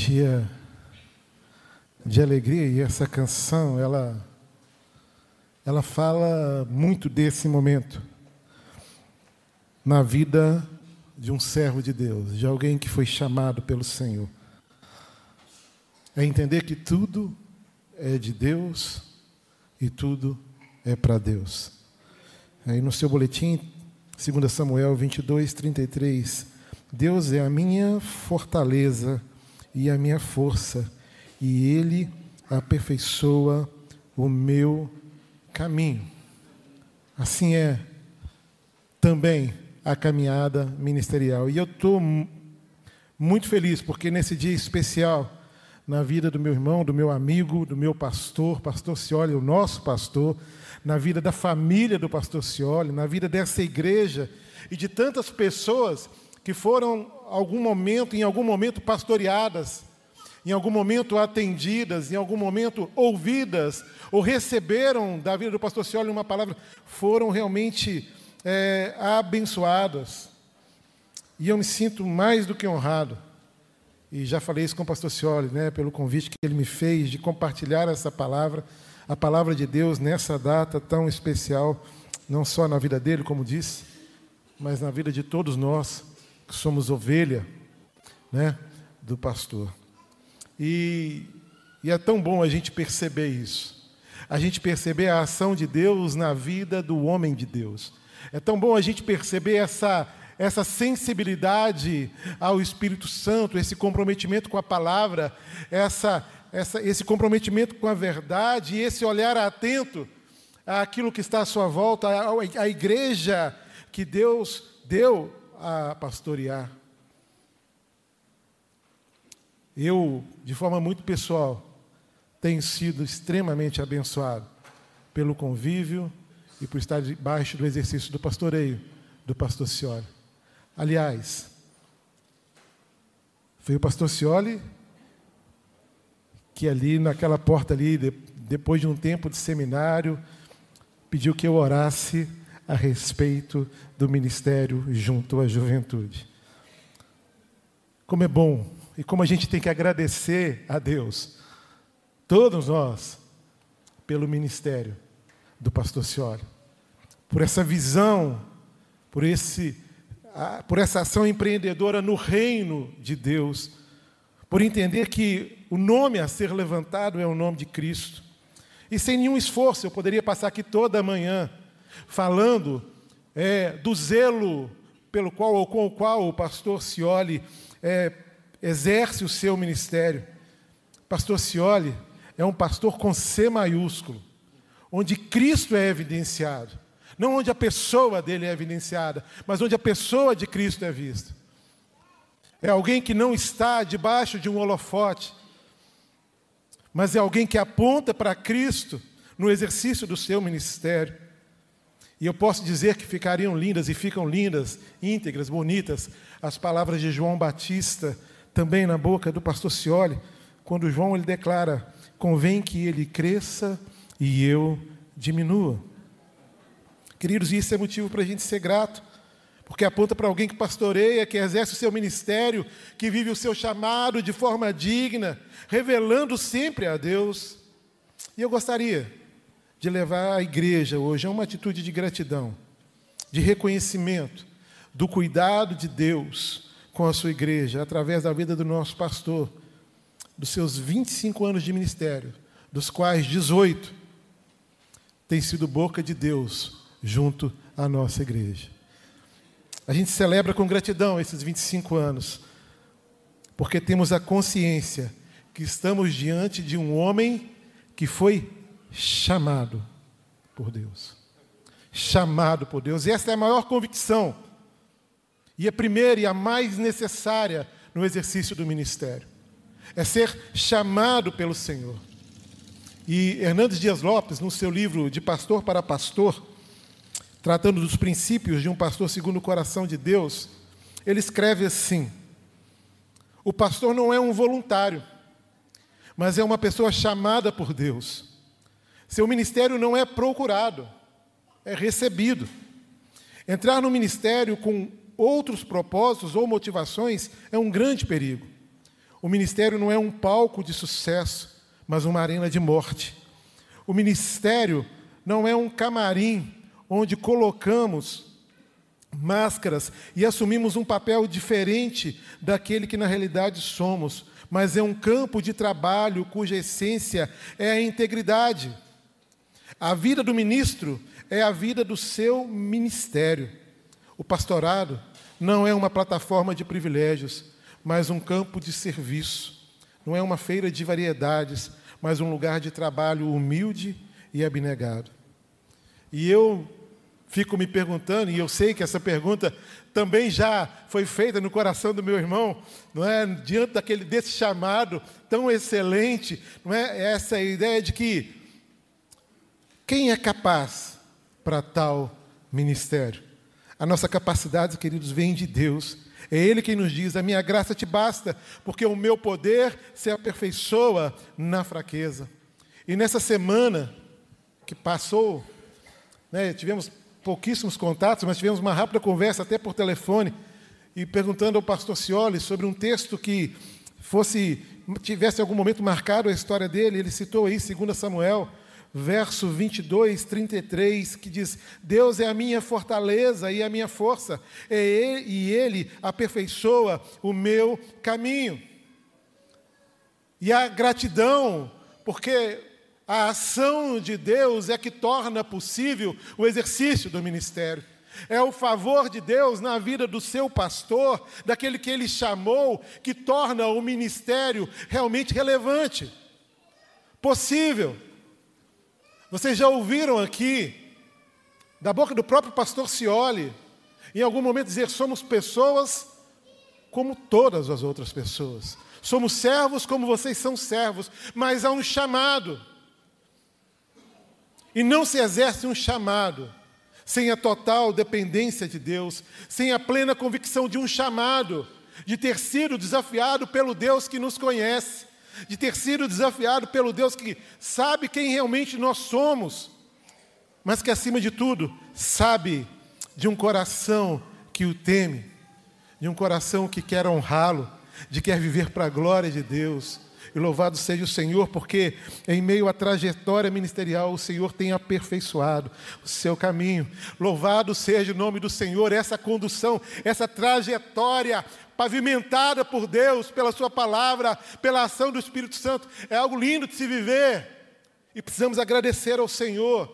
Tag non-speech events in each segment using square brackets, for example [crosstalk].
dia de alegria e essa canção, ela ela fala muito desse momento na vida de um servo de Deus, de alguém que foi chamado pelo Senhor. É entender que tudo é de Deus e tudo é para Deus. Aí no seu boletim, 2 Samuel 22, 33, Deus é a minha fortaleza e a minha força, e Ele aperfeiçoa o meu caminho. Assim é também a caminhada ministerial. E eu estou muito feliz, porque nesse dia especial, na vida do meu irmão, do meu amigo, do meu pastor, pastor Cioli, o nosso pastor, na vida da família do pastor Cioli, na vida dessa igreja e de tantas pessoas que foram algum momento, em algum momento pastoreadas, em algum momento atendidas, em algum momento ouvidas, ou receberam da vida do pastor Cioli uma palavra, foram realmente é, abençoadas. E eu me sinto mais do que honrado. E já falei isso com o pastor Cioli, né, pelo convite que ele me fez de compartilhar essa palavra, a palavra de Deus nessa data tão especial, não só na vida dele, como disse, mas na vida de todos nós que somos ovelha, né, do pastor. E, e é tão bom a gente perceber isso. A gente perceber a ação de Deus na vida do homem de Deus. É tão bom a gente perceber essa, essa sensibilidade ao Espírito Santo, esse comprometimento com a palavra, essa, essa, esse comprometimento com a verdade esse olhar atento àquilo que está à sua volta, à, à igreja que Deus deu a pastorear. Eu, de forma muito pessoal, tenho sido extremamente abençoado pelo convívio, e por estar debaixo do exercício do pastoreio do pastor Cioli. Aliás, foi o pastor Cioli que ali naquela porta ali, depois de um tempo de seminário, pediu que eu orasse a respeito do ministério junto à juventude. Como é bom e como a gente tem que agradecer a Deus, todos nós, pelo ministério do pastor Cioli, por essa visão, por, esse, por essa ação empreendedora no reino de Deus, por entender que o nome a ser levantado é o nome de Cristo. E sem nenhum esforço, eu poderia passar aqui toda manhã falando é, do zelo pelo qual ou com o qual o pastor Cioli é, exerce o seu ministério. Pastor Cioli é um pastor com C maiúsculo onde Cristo é evidenciado. Não onde a pessoa dele é evidenciada, mas onde a pessoa de Cristo é vista. É alguém que não está debaixo de um holofote, mas é alguém que aponta para Cristo no exercício do seu ministério. E eu posso dizer que ficariam lindas e ficam lindas, íntegras, bonitas, as palavras de João Batista, também na boca do pastor Cioli, quando João ele declara: convém que ele cresça e eu diminua. Queridos, isso é motivo para a gente ser grato, porque aponta para alguém que pastoreia, que exerce o seu ministério, que vive o seu chamado de forma digna, revelando sempre a Deus. E eu gostaria de levar a igreja hoje a uma atitude de gratidão, de reconhecimento do cuidado de Deus com a sua igreja, através da vida do nosso pastor, dos seus 25 anos de ministério, dos quais 18 tem sido boca de Deus junto à nossa igreja. A gente celebra com gratidão esses 25 anos, porque temos a consciência que estamos diante de um homem que foi chamado por Deus. Chamado por Deus. E essa é a maior convicção, e a primeira e a mais necessária no exercício do ministério. É ser chamado pelo Senhor. E Hernandes Dias Lopes, no seu livro De Pastor para Pastor, tratando dos princípios de um pastor segundo o coração de Deus, ele escreve assim: O pastor não é um voluntário, mas é uma pessoa chamada por Deus. Seu ministério não é procurado, é recebido. Entrar no ministério com outros propósitos ou motivações é um grande perigo. O ministério não é um palco de sucesso, mas uma arena de morte. O ministério não é um camarim onde colocamos máscaras e assumimos um papel diferente daquele que na realidade somos, mas é um campo de trabalho cuja essência é a integridade. A vida do ministro é a vida do seu ministério. O pastorado não é uma plataforma de privilégios, mas um campo de serviço. Não é uma feira de variedades, mas um lugar de trabalho humilde e abnegado. E eu fico me perguntando, e eu sei que essa pergunta também já foi feita no coração do meu irmão, não é? Diante daquele desse chamado tão excelente, não é? Essa ideia de que quem é capaz para tal ministério? A nossa capacidade, queridos, vem de Deus. É Ele quem nos diz: a minha graça te basta, porque o meu poder se aperfeiçoa na fraqueza. E nessa semana que passou, né, tivemos pouquíssimos contatos, mas tivemos uma rápida conversa, até por telefone, e perguntando ao pastor Cioli sobre um texto que fosse tivesse algum momento marcado a história dele. Ele citou aí 2 Samuel, verso 22, 33, que diz: Deus é a minha fortaleza e a minha força, e Ele aperfeiçoa o meu caminho. E a gratidão, porque a ação de Deus é que torna possível o exercício do ministério. É o favor de Deus na vida do seu pastor, daquele que ele chamou, que torna o ministério realmente relevante, possível. Vocês já ouviram aqui, da boca do próprio pastor Cioli, em algum momento dizer: somos pessoas como todas as outras pessoas. Somos servos como vocês são servos, mas há um chamado. E não se exerce um chamado sem a total dependência de Deus, sem a plena convicção de um chamado, de ter sido desafiado pelo Deus que nos conhece, de ter sido desafiado pelo Deus que sabe quem realmente nós somos, mas que acima de tudo sabe de um coração que o teme, de um coração que quer honrá-lo, de quer viver para a glória de Deus e louvado seja o Senhor, porque em meio à trajetória ministerial, o Senhor tem aperfeiçoado o seu caminho. Louvado seja o nome do Senhor, essa condução, essa trajetória pavimentada por Deus, pela Sua palavra, pela ação do Espírito Santo, é algo lindo de se viver. E precisamos agradecer ao Senhor,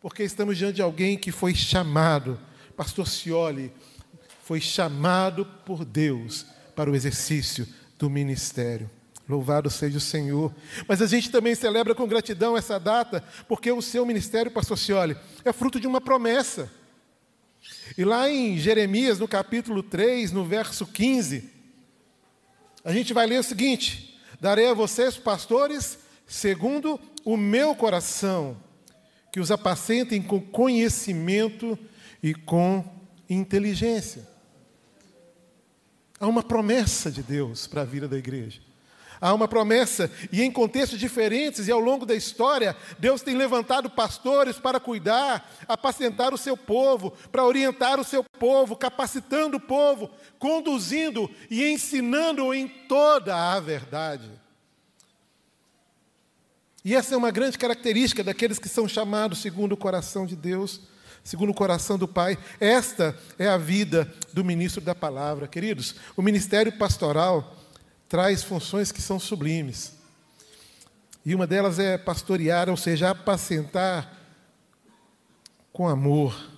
porque estamos diante de alguém que foi chamado, Pastor Cioli, foi chamado por Deus para o exercício do ministério. Louvado seja o Senhor. Mas a gente também celebra com gratidão essa data, porque o seu ministério, pastor Cioli, é fruto de uma promessa. E lá em Jeremias, no capítulo 3, no verso 15, a gente vai ler o seguinte: Darei a vocês, pastores, segundo o meu coração, que os apacentem com conhecimento e com inteligência. Há uma promessa de Deus para a vida da igreja. Há uma promessa, e em contextos diferentes e ao longo da história, Deus tem levantado pastores para cuidar, apacentar o seu povo, para orientar o seu povo, capacitando o povo, conduzindo e ensinando em toda a verdade. E essa é uma grande característica daqueles que são chamados segundo o coração de Deus, segundo o coração do Pai. Esta é a vida do ministro da palavra. Queridos, o ministério pastoral traz funções que são sublimes. E uma delas é pastorear, ou seja, apacentar com amor,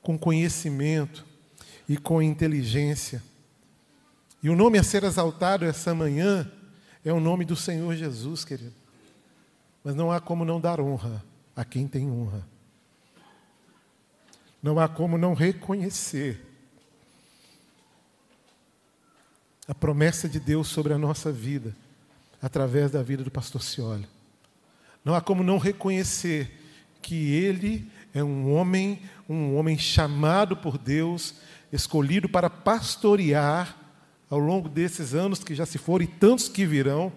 com conhecimento e com inteligência. E o nome a ser exaltado essa manhã é o nome do Senhor Jesus, querido. Mas não há como não dar honra a quem tem honra. Não há como não reconhecer a promessa de Deus sobre a nossa vida, através da vida do pastor Cioli. Não há como não reconhecer que ele é um homem, um homem chamado por Deus, escolhido para pastorear ao longo desses anos que já se foram e tantos que virão,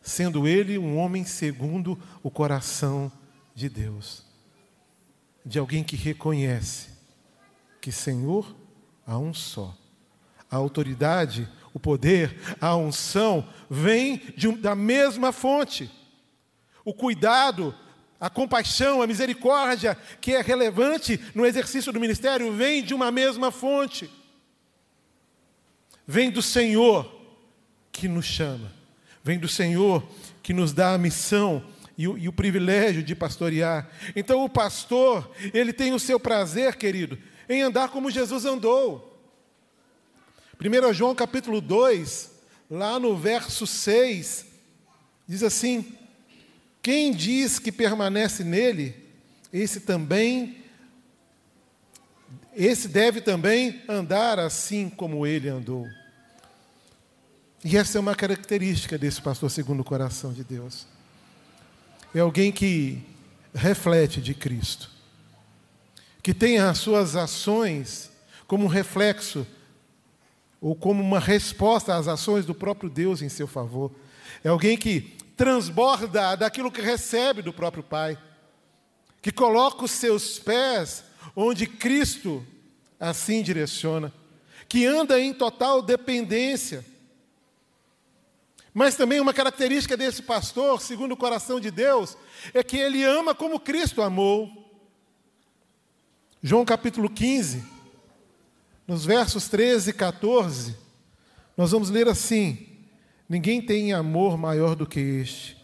sendo ele um homem segundo o coração de Deus, de alguém que reconhece que Senhor há um só a autoridade, o poder, a unção, vem um, da mesma fonte. O cuidado, a compaixão, a misericórdia, que é relevante no exercício do ministério, vem de uma mesma fonte. Vem do Senhor que nos chama, vem do Senhor que nos dá a missão e o, e o privilégio de pastorear. Então, o pastor, ele tem o seu prazer, querido, em andar como Jesus andou. 1 João capítulo 2, lá no verso 6, diz assim: Quem diz que permanece nele, esse também esse deve também andar assim como ele andou. E essa é uma característica desse pastor segundo o coração de Deus. É alguém que reflete de Cristo, que tem as suas ações como reflexo ou como uma resposta às ações do próprio Deus em seu favor. É alguém que transborda daquilo que recebe do próprio Pai, que coloca os seus pés onde Cristo assim direciona, que anda em total dependência. Mas também uma característica desse pastor, segundo o coração de Deus, é que ele ama como Cristo amou. João capítulo 15, nos versos 13 e 14, nós vamos ler assim: Ninguém tem amor maior do que este,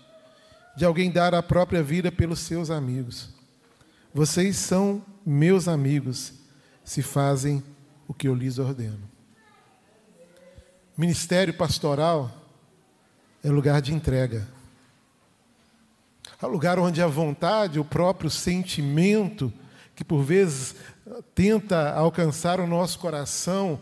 de alguém dar a própria vida pelos seus amigos. Vocês são meus amigos, se fazem o que eu lhes ordeno. Ministério pastoral é lugar de entrega. É lugar onde a vontade, o próprio sentimento, que por vezes tenta alcançar o nosso coração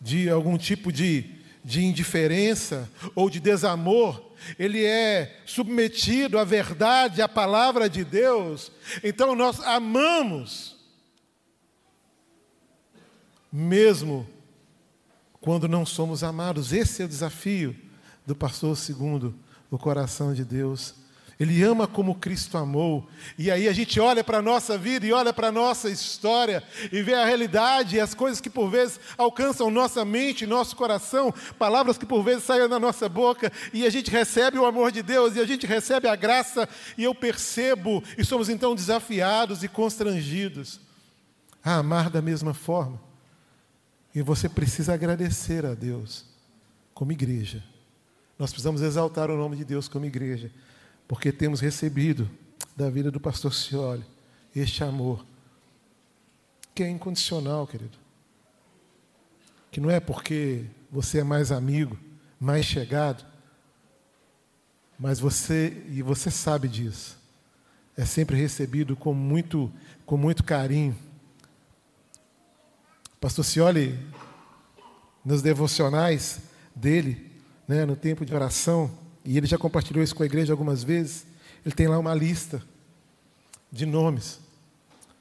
de algum tipo de, de indiferença ou de desamor, ele é submetido à verdade, à palavra de Deus. Então nós amamos, mesmo quando não somos amados. Esse é o desafio do pastor segundo o coração de Deus. Ele ama como Cristo amou. E aí a gente olha para a nossa vida e olha para a nossa história e vê a realidade e as coisas que por vezes alcançam nossa mente, nosso coração, palavras que por vezes saem da nossa boca e a gente recebe o amor de Deus e a gente recebe a graça e eu percebo e somos então desafiados e constrangidos a amar da mesma forma. E você precisa agradecer a Deus como igreja. Nós precisamos exaltar o nome de Deus como igreja porque temos recebido da vida do pastor Cioli este amor, que é incondicional, querido. Que não é porque você é mais amigo, mais chegado, mas você, e você sabe disso, é sempre recebido com muito, com muito carinho. Pastor Cioli, nos devocionais dele, né, no tempo de oração, e ele já compartilhou isso com a igreja algumas vezes. Ele tem lá uma lista de nomes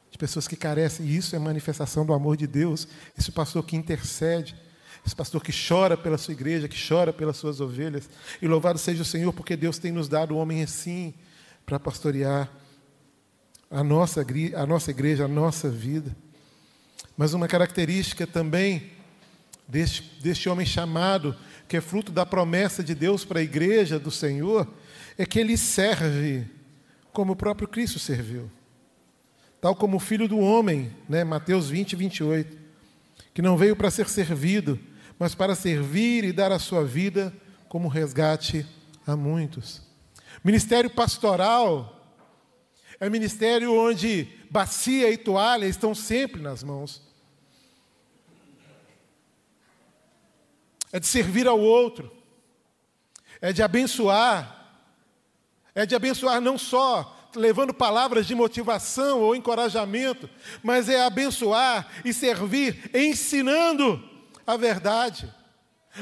de pessoas que carecem, e isso é manifestação do amor de Deus. Esse pastor que intercede, esse pastor que chora pela sua igreja, que chora pelas suas ovelhas. E louvado seja o Senhor, porque Deus tem nos dado um homem assim para pastorear a nossa, a nossa igreja, a nossa vida. Mas uma característica também deste, deste homem chamado que é fruto da promessa de Deus para a igreja do Senhor, é que ele serve como o próprio Cristo serviu. Tal como o filho do homem, né, Mateus 20, 28, que não veio para ser servido, mas para servir e dar a sua vida como resgate a muitos. Ministério pastoral é ministério onde bacia e toalha estão sempre nas mãos. É de servir ao outro, é de abençoar, é de abençoar não só levando palavras de motivação ou encorajamento, mas é abençoar e servir ensinando a verdade,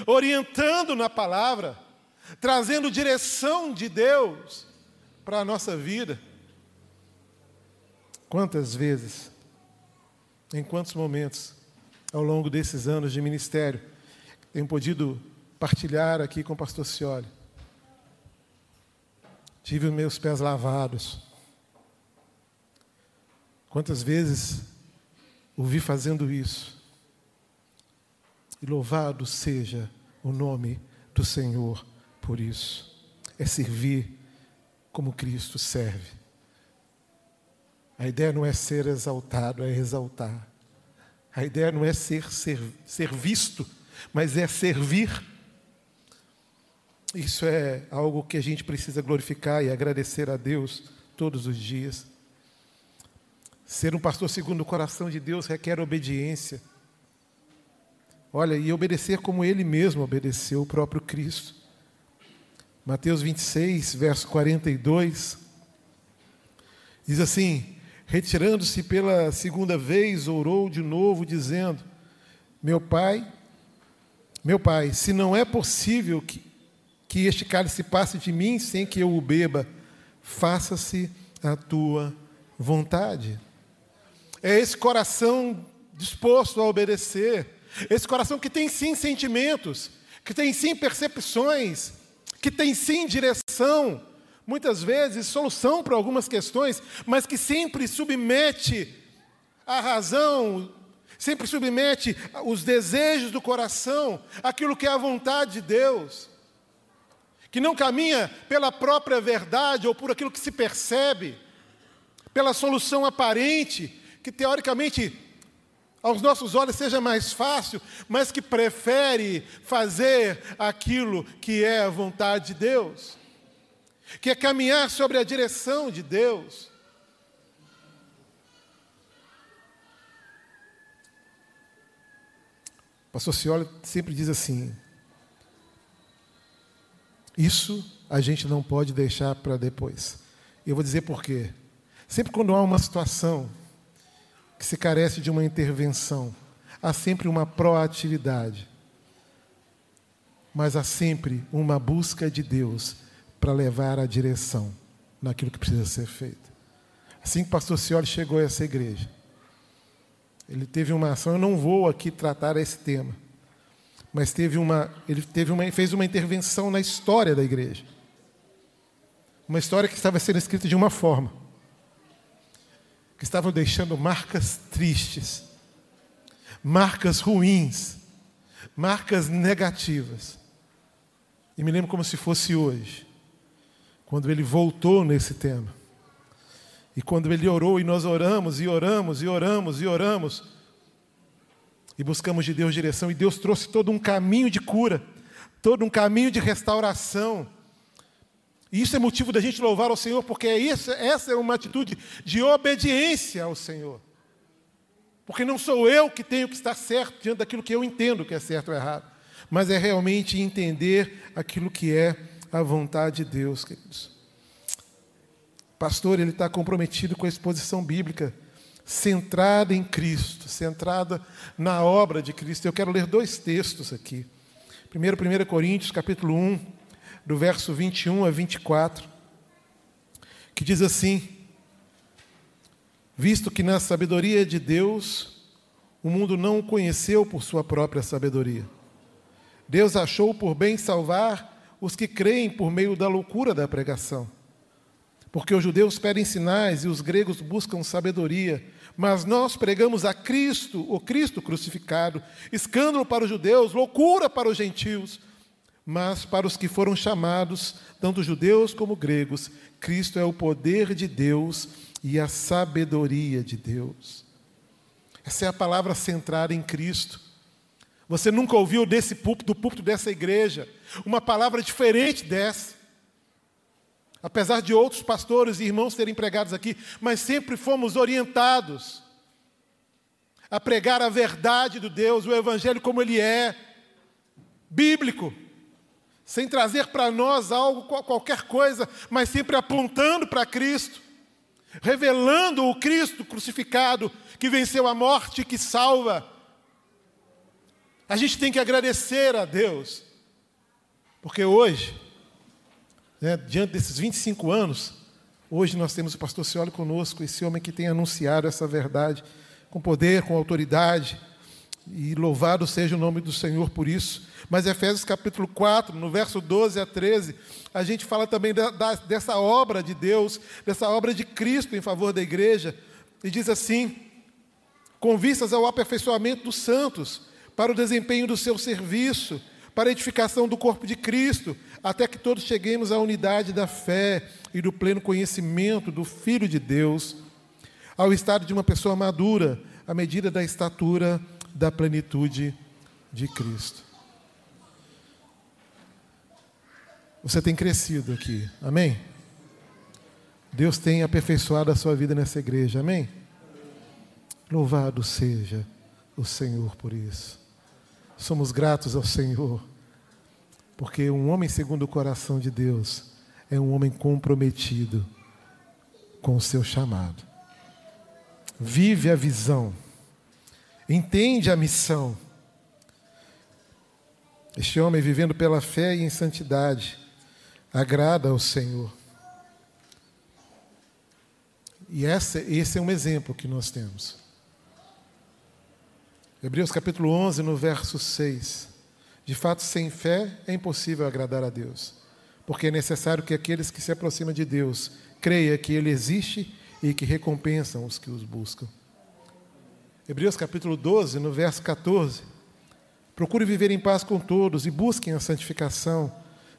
orientando na palavra, trazendo direção de Deus para a nossa vida. Quantas vezes, em quantos momentos, ao longo desses anos de ministério, tenho podido partilhar aqui com o pastor Cioli. Tive os meus pés lavados. Quantas vezes o vi fazendo isso? E louvado seja o o nome do Senhor por isso. É servir como Cristo serve. A ideia não é ser exaltado, é exaltar. A ideia não é ser, ser, ser visto, mas é servir. Isso é algo que a gente precisa glorificar e agradecer a Deus todos os dias. Ser um pastor segundo o coração de Deus requer obediência. Olha, e obedecer como ele mesmo obedeceu o próprio Cristo. Mateus 26, verso 42, diz assim: Retirando-se pela segunda vez, orou de novo, dizendo: Meu pai, meu pai, se não é possível que, que este cálice passe de mim sem que eu o beba, faça-se a tua vontade. É esse coração disposto a obedecer, esse coração que tem sim sentimentos, que tem sim percepções, que tem sim direção, muitas vezes solução para algumas questões, mas que sempre submete a razão, sempre submete os desejos do coração, aquilo que é a vontade de Deus, que não caminha pela própria verdade ou por aquilo que se percebe, pela solução aparente, que teoricamente aos nossos olhos seja mais fácil, mas que prefere fazer aquilo que é a vontade de Deus que é caminhar sobre a direção de Deus. Pastor Cioli sempre diz assim: isso a gente não pode deixar para depois. Eu vou dizer por quê. Sempre quando há uma situação que se carece de uma intervenção, há sempre uma proatividade, mas há sempre uma busca de Deus para levar a direção naquilo que precisa ser feito. Assim que o pastor Cioli chegou a essa igreja, ele teve uma ação, eu não vou aqui tratar esse tema, mas teve uma, ele teve uma, fez uma intervenção na história da igreja. Uma história que estava sendo escrita de uma forma, que estavam deixando marcas tristes, marcas ruins, marcas negativas. E me lembro como se fosse hoje quando ele voltou nesse tema. E quando ele orou e nós oramos e oramos e oramos e oramos e buscamos de Deus direção e Deus trouxe todo um caminho de cura, todo um caminho de restauração. E isso é motivo da gente louvar ao Senhor, porque é isso, essa é uma atitude de obediência ao Senhor. Porque não sou eu que tenho que estar certo diante daquilo que eu entendo que é certo ou errado, mas é realmente entender aquilo que é a vontade de Deus, queridos. Pastor, ele está comprometido com a exposição bíblica, centrada em Cristo, centrada na obra de Cristo. Eu quero ler dois textos aqui. Primeiro, 1 Coríntios, capítulo 1, do verso 21 a 24, que diz assim: Visto que na sabedoria de Deus, o mundo não o conheceu por sua própria sabedoria. Deus achou por bem salvar os que creem por meio da loucura da pregação. Porque os judeus pedem sinais e os gregos buscam sabedoria, mas nós pregamos a Cristo, o Cristo crucificado, escândalo para os judeus, loucura para os gentios, mas para os que foram chamados, tanto judeus como gregos, Cristo é o poder de Deus e a sabedoria de Deus. Essa é a palavra centrada em Cristo. Você nunca ouviu desse púlpito, do púlpito dessa igreja, uma palavra diferente dessa. Apesar de outros pastores e irmãos serem pregados aqui, mas sempre fomos orientados a pregar a verdade do Deus, o Evangelho como ele é, bíblico, sem trazer para nós algo, qualquer coisa, mas sempre apontando para Cristo, revelando o Cristo crucificado que venceu a morte e que salva. A gente tem que agradecer a Deus, porque hoje, né, diante desses 25 anos, hoje nós temos o pastor Cioli conosco, esse homem que tem anunciado essa verdade com poder, com autoridade, e louvado seja o nome do Senhor por isso. Mas Efésios capítulo 4, no verso 12 a 13, a gente fala também da, da, dessa obra de Deus, dessa obra de Cristo em favor da igreja, e diz assim: com vistas ao aperfeiçoamento dos santos, para o desempenho do seu serviço, para a edificação do corpo de Cristo, até que todos cheguemos à unidade da fé e do pleno conhecimento do Filho de Deus, ao estado de uma pessoa madura, à medida da estatura da plenitude de Cristo. Você tem crescido aqui, amém? Deus tem aperfeiçoado a sua vida nessa igreja, amém? Louvado seja o Senhor por isso. Somos gratos ao Senhor, porque um homem segundo o coração de Deus é um homem comprometido com o seu chamado. Vive a visão, entende a missão. Este homem, vivendo pela fé e em santidade, agrada ao Senhor. E esse, esse é um exemplo que nós temos. Hebreus capítulo 11, no verso 6. De fato, sem fé é impossível agradar a Deus, porque é necessário que aqueles que se aproximam de Deus creiam que Ele existe e que recompensam os que os buscam. Hebreus capítulo 12, no verso 14. Procure viver em paz com todos e busquem a santificação,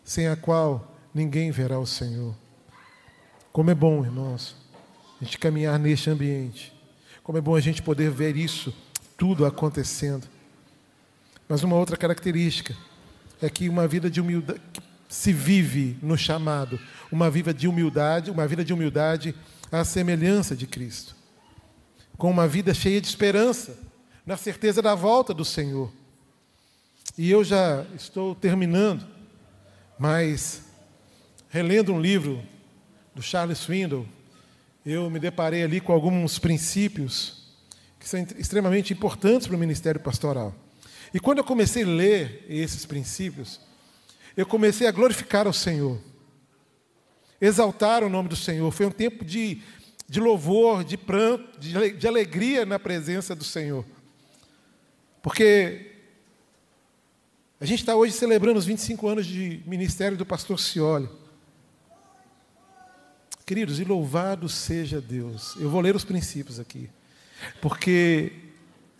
sem a qual ninguém verá o Senhor. Como é bom, irmãos, a gente caminhar neste ambiente. Como é bom a gente poder ver isso tudo acontecendo. Mas uma outra característica é que uma vida de humildade se vive no chamado, uma vida de humildade, uma vida de humildade à semelhança de Cristo. Com uma vida cheia de esperança, na certeza da volta do Senhor. E eu já estou terminando, mas relendo um livro do Charles Swindoll, eu me deparei ali com alguns princípios que são extremamente importantes para o ministério pastoral. E quando eu comecei a ler esses princípios, eu comecei a glorificar ao Senhor, exaltar o nome do Senhor. Foi um tempo de, de louvor, de pranto, de, de alegria na presença do Senhor. Porque a gente está hoje celebrando os 25 anos de ministério do pastor Cioli. Queridos, e louvado seja Deus. Eu vou ler os princípios aqui. Porque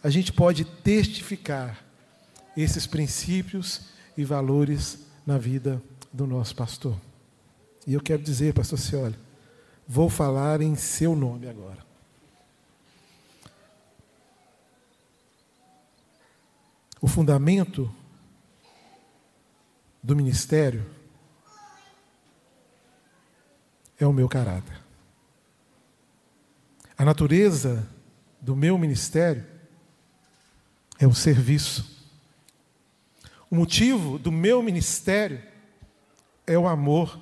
a gente pode testificar esses princípios e valores na vida do nosso pastor. E eu quero dizer, pastor Cioli, vou falar em seu nome agora. O fundamento do ministério é o meu caráter. A natureza do meu ministério é o serviço. O motivo do meu ministério é o amor.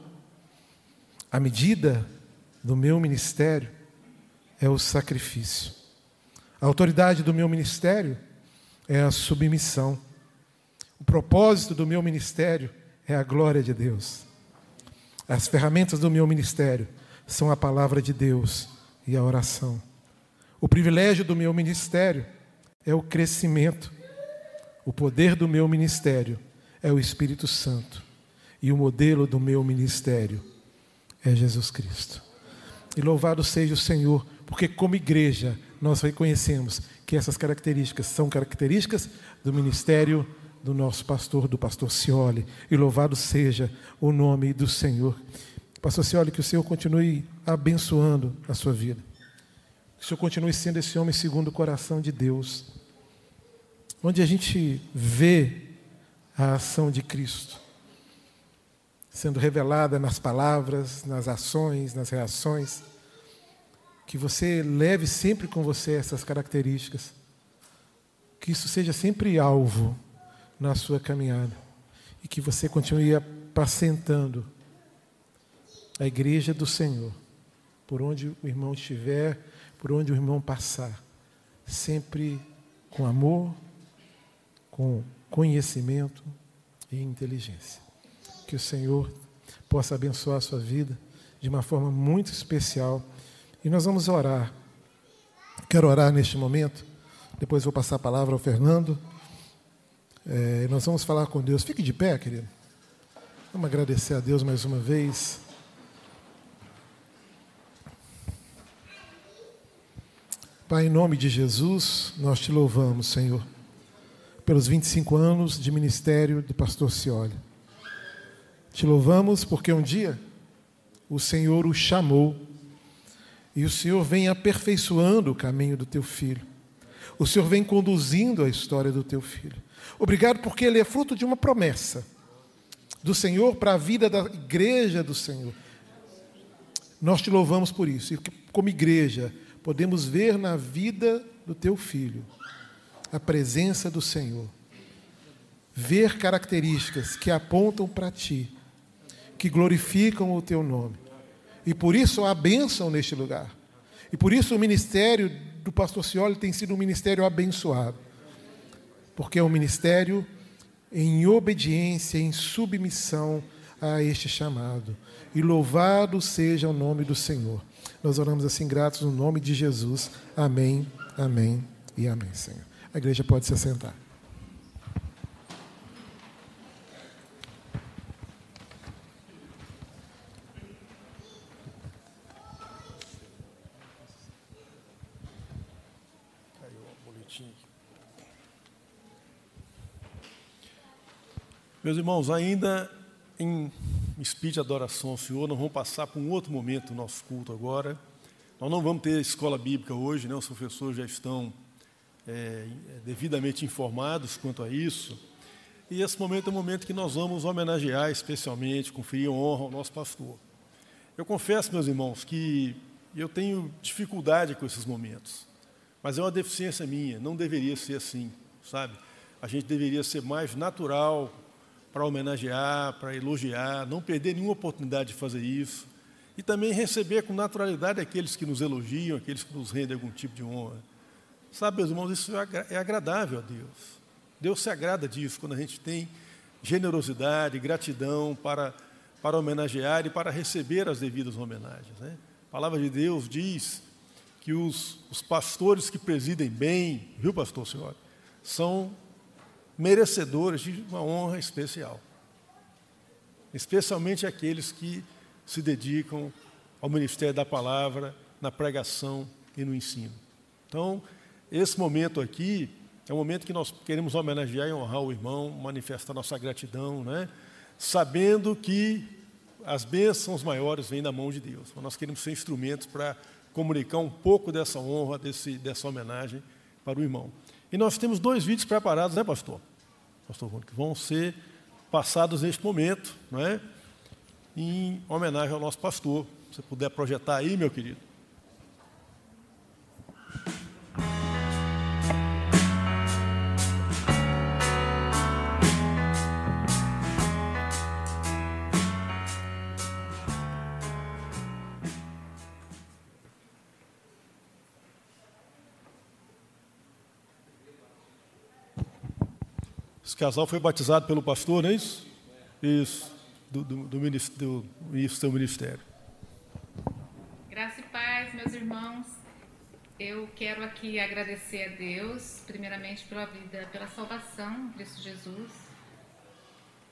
A medida do meu ministério é o sacrifício. A autoridade do meu ministério é a submissão. O propósito do meu ministério é a glória de Deus. As ferramentas do meu ministério são a palavra de Deus e a oração. O privilégio do meu ministério é o crescimento. O poder do meu ministério é o Espírito Santo. E o modelo do meu ministério é Jesus Cristo. E louvado seja o Senhor, porque como igreja nós reconhecemos que essas características são características do ministério do nosso pastor, do pastor Cioli. E louvado seja o nome do Senhor. Pastor Cioli, que o Senhor continue abençoando a sua vida. Que o Senhor continue sendo esse homem segundo o coração de Deus. Onde a gente vê a ação de Cristo sendo revelada nas palavras, nas ações, nas reações. Que você leve sempre com você essas características. Que isso seja sempre alvo na sua caminhada. E que você continue apacentando a igreja do Senhor, por onde o irmão estiver por onde o irmão passar, sempre com amor, com conhecimento e inteligência. Que o Senhor possa abençoar a sua vida de uma forma muito especial. E nós vamos orar. Quero orar neste momento. Depois vou passar a palavra ao Fernando. É, nós vamos falar com Deus. Fique de pé, querido. Vamos agradecer a Deus mais uma vez. Pai, em nome de Jesus, nós te louvamos, Senhor, pelos 25 anos de ministério do pastor Cioli. Te louvamos porque um dia o Senhor o chamou e o Senhor vem aperfeiçoando o caminho do teu filho. O Senhor vem conduzindo a história do teu filho. Obrigado porque ele é fruto de uma promessa do Senhor para a vida da igreja do Senhor. Nós te louvamos por isso. E como igreja, podemos ver na vida do teu filho a presença do Senhor. Ver características que apontam para ti, que glorificam o teu nome. E por isso há bênção neste lugar. E por isso o ministério do pastor Cioli tem sido um ministério abençoado. Porque é um ministério em obediência, em submissão a este chamado. E louvado seja o nome do Senhor. Nós oramos assim gratos no nome de Jesus. Amém, amém e amém, Senhor. A igreja pode se assentar. Meus irmãos, ainda em espírito de adoração ao Senhor, nós vamos passar para um outro momento do nosso culto agora. Nós não vamos ter escola bíblica hoje, né? os professores já estão é, devidamente informados quanto a isso. E esse momento é um momento que nós vamos homenagear especialmente, conferir honra ao nosso pastor. Eu confesso, meus irmãos, que eu tenho dificuldade com esses momentos, mas é uma deficiência minha, não deveria ser assim, sabe? A gente deveria ser mais natural para homenagear, para elogiar, não perder nenhuma oportunidade de fazer isso, e também receber com naturalidade aqueles que nos elogiam, aqueles que nos rendem algum tipo de honra. Sabe, meus irmãos, isso é, é agradável a Deus. Deus se agrada disso quando a gente tem generosidade, gratidão para, para homenagear e para receber as devidas homenagens. Né? A palavra de Deus diz que os, os pastores que presidem bem, viu, pastor senhor, são merecedores de uma honra especial. Especialmente aqueles que se dedicam ao ministério da palavra, na pregação e no ensino. Então, esse momento aqui é um momento que nós queremos homenagear e honrar o irmão, manifestar nossa gratidão, né? sabendo que as bênçãos maiores vêm da mão de Deus. Nós queremos ser instrumentos para comunicar um pouco dessa honra, desse, dessa homenagem para o irmão. E nós temos dois vídeos preparados, né, pastor? Pastor Rômulo, que vão ser passados neste momento, não é? em homenagem ao nosso pastor. Se você puder projetar aí, meu querido. Esse casal foi batizado pelo pastor, não é isso? Isso, do, do, do, ministério, do seu ministério. Graça e paz, meus irmãos. Eu quero aqui agradecer a Deus, primeiramente pela vida, pela salvação, Cristo Jesus.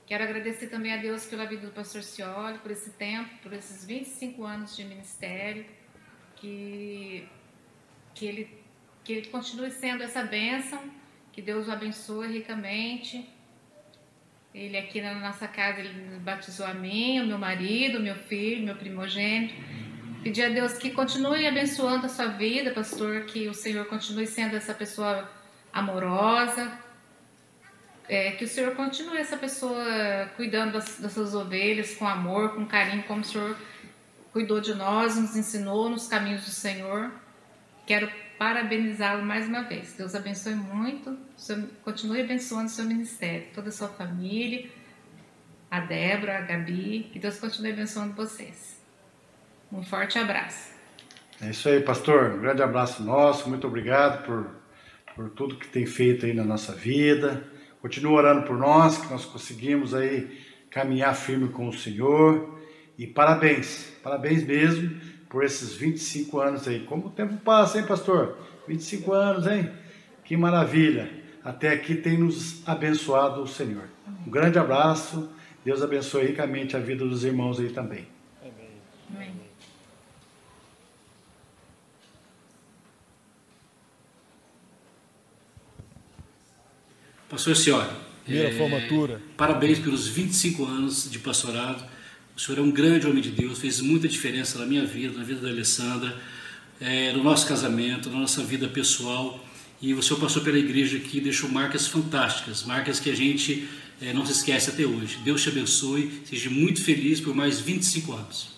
Quero agradecer também a Deus pela vida do pastor Cioli, por esse tempo, por esses 25 anos de ministério, que, que, ele, que ele continue sendo essa bênção que Deus o abençoe ricamente. Ele aqui na nossa casa, ele batizou a mim, o meu marido, o meu filho, meu primogênito. Pedir a Deus que continue abençoando a sua vida, pastor, que o Senhor continue sendo essa pessoa amorosa, é, que o Senhor continue essa pessoa cuidando das, das suas ovelhas com amor, com carinho, como o Senhor cuidou de nós, nos ensinou nos caminhos do Senhor. Quero parabenizá-lo mais uma vez. Deus abençoe muito, continue abençoando o seu ministério, toda a sua família, a Débora, a Gabi, que Deus continue abençoando vocês. Um forte abraço. É isso aí, pastor. Um grande abraço nosso, muito obrigado por, por tudo que tem feito aí na nossa vida. Continua orando por nós, que nós conseguimos aí caminhar firme com o Senhor. E parabéns, parabéns mesmo por esses 25 anos aí. Como o tempo passa, hein, pastor? 25 anos, hein? Que maravilha. Até aqui tem nos abençoado o Senhor. Um grande abraço. Deus abençoe ricamente a vida dos irmãos aí também. Amém. Amém. Pastor Cioli. Primeira é, formatura. Parabéns pelos 25 anos de pastorado. O senhor é um grande homem de Deus, fez muita diferença na minha vida, na vida da Alessandra, é, no nosso casamento, na nossa vida pessoal. E o senhor passou pela igreja aqui e deixou marcas fantásticas, marcas que a gente é, não se esquece até hoje. Deus te abençoe, seja muito feliz por mais 25 anos.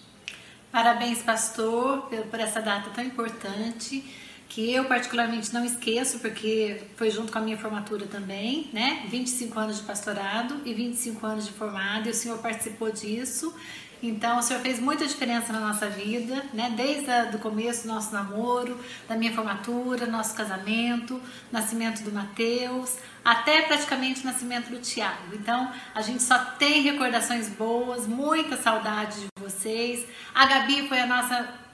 Parabéns, pastor, por essa data tão importante que eu particularmente não esqueço, porque foi junto com a minha formatura também, né? 25 anos de pastorado e 25 anos de formado, e o senhor participou disso. Então, o senhor fez muita diferença na nossa vida, né? Desde o começo do nosso namoro, da minha formatura, nosso casamento, nascimento do Mateus, até praticamente o nascimento do Tiago. Então, a gente só tem recordações boas, muita saudade de vocês. A Gabi foi a nossa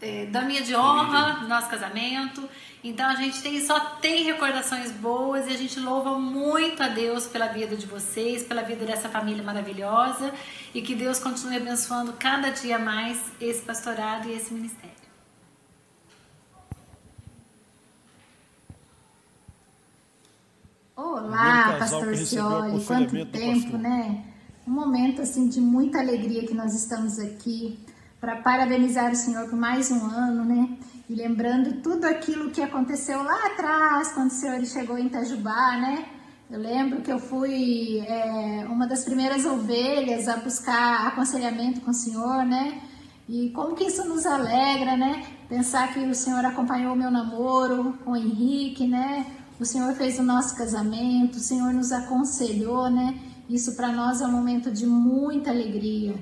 é, daminha de honra no nosso casamento. Então a gente tem, só tem recordações boas e a gente louva muito a Deus pela vida de vocês, pela vida dessa família maravilhosa e que Deus continue abençoando cada dia mais esse pastorado e esse ministério. Olá, pastor Cioli, quanto tempo, né? Um momento assim de muita alegria que nós estamos aqui para parabenizar o Senhor por mais um ano, né? E lembrando tudo aquilo que aconteceu lá atrás, quando o Senhor chegou em Itajubá, né? Eu lembro que eu fui é, uma das primeiras ovelhas a buscar aconselhamento com o Senhor, né? E como que isso nos alegra, né? Pensar que o Senhor acompanhou o meu namoro com o Henrique, né? O Senhor fez o nosso casamento, o Senhor nos aconselhou, né? Isso para nós é um momento de muita alegria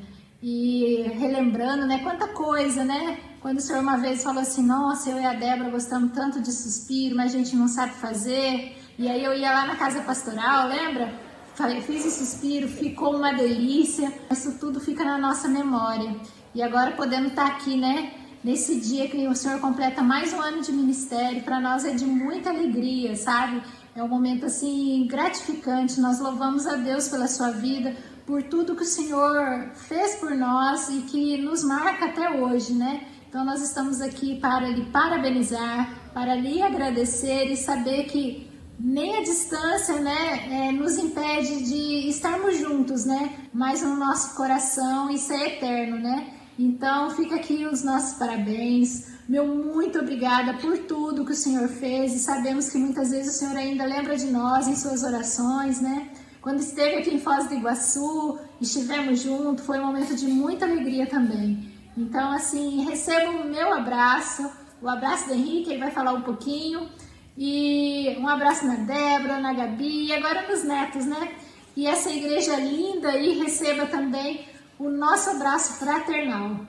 e relembrando, né, quanta coisa, né? Quando o senhor uma vez falou assim, nossa, eu e a Débora gostamos tanto de suspiro, mas a gente não sabe fazer. E aí eu ia lá na casa pastoral, lembra? Falei, fiz o suspiro, ficou uma delícia. Isso tudo fica na nossa memória. E agora podendo estar aqui, né? Nesse dia que o senhor completa mais um ano de ministério, para nós é de muita alegria, sabe? É um momento assim gratificante. Nós louvamos a Deus pela sua vida, por tudo que o Senhor fez por nós e que nos marca até hoje, né? Então nós estamos aqui para lhe parabenizar, para lhe agradecer e saber que nem a distância, né, é, nos impede de estarmos juntos, né? Mas no nosso coração isso é eterno, né? Então fica aqui os nossos parabéns. Meu muito obrigada por tudo que o Senhor fez e sabemos que muitas vezes o Senhor ainda lembra de nós em suas orações, né? Quando esteve aqui em Foz do Iguaçu, estivemos juntos, foi um momento de muita alegria também. Então, assim, receba o meu abraço, o abraço do Henrique, ele vai falar um pouquinho. E um abraço na Débora, na Gabi e agora nos netos, né? E essa igreja linda aí receba também o nosso abraço fraternal.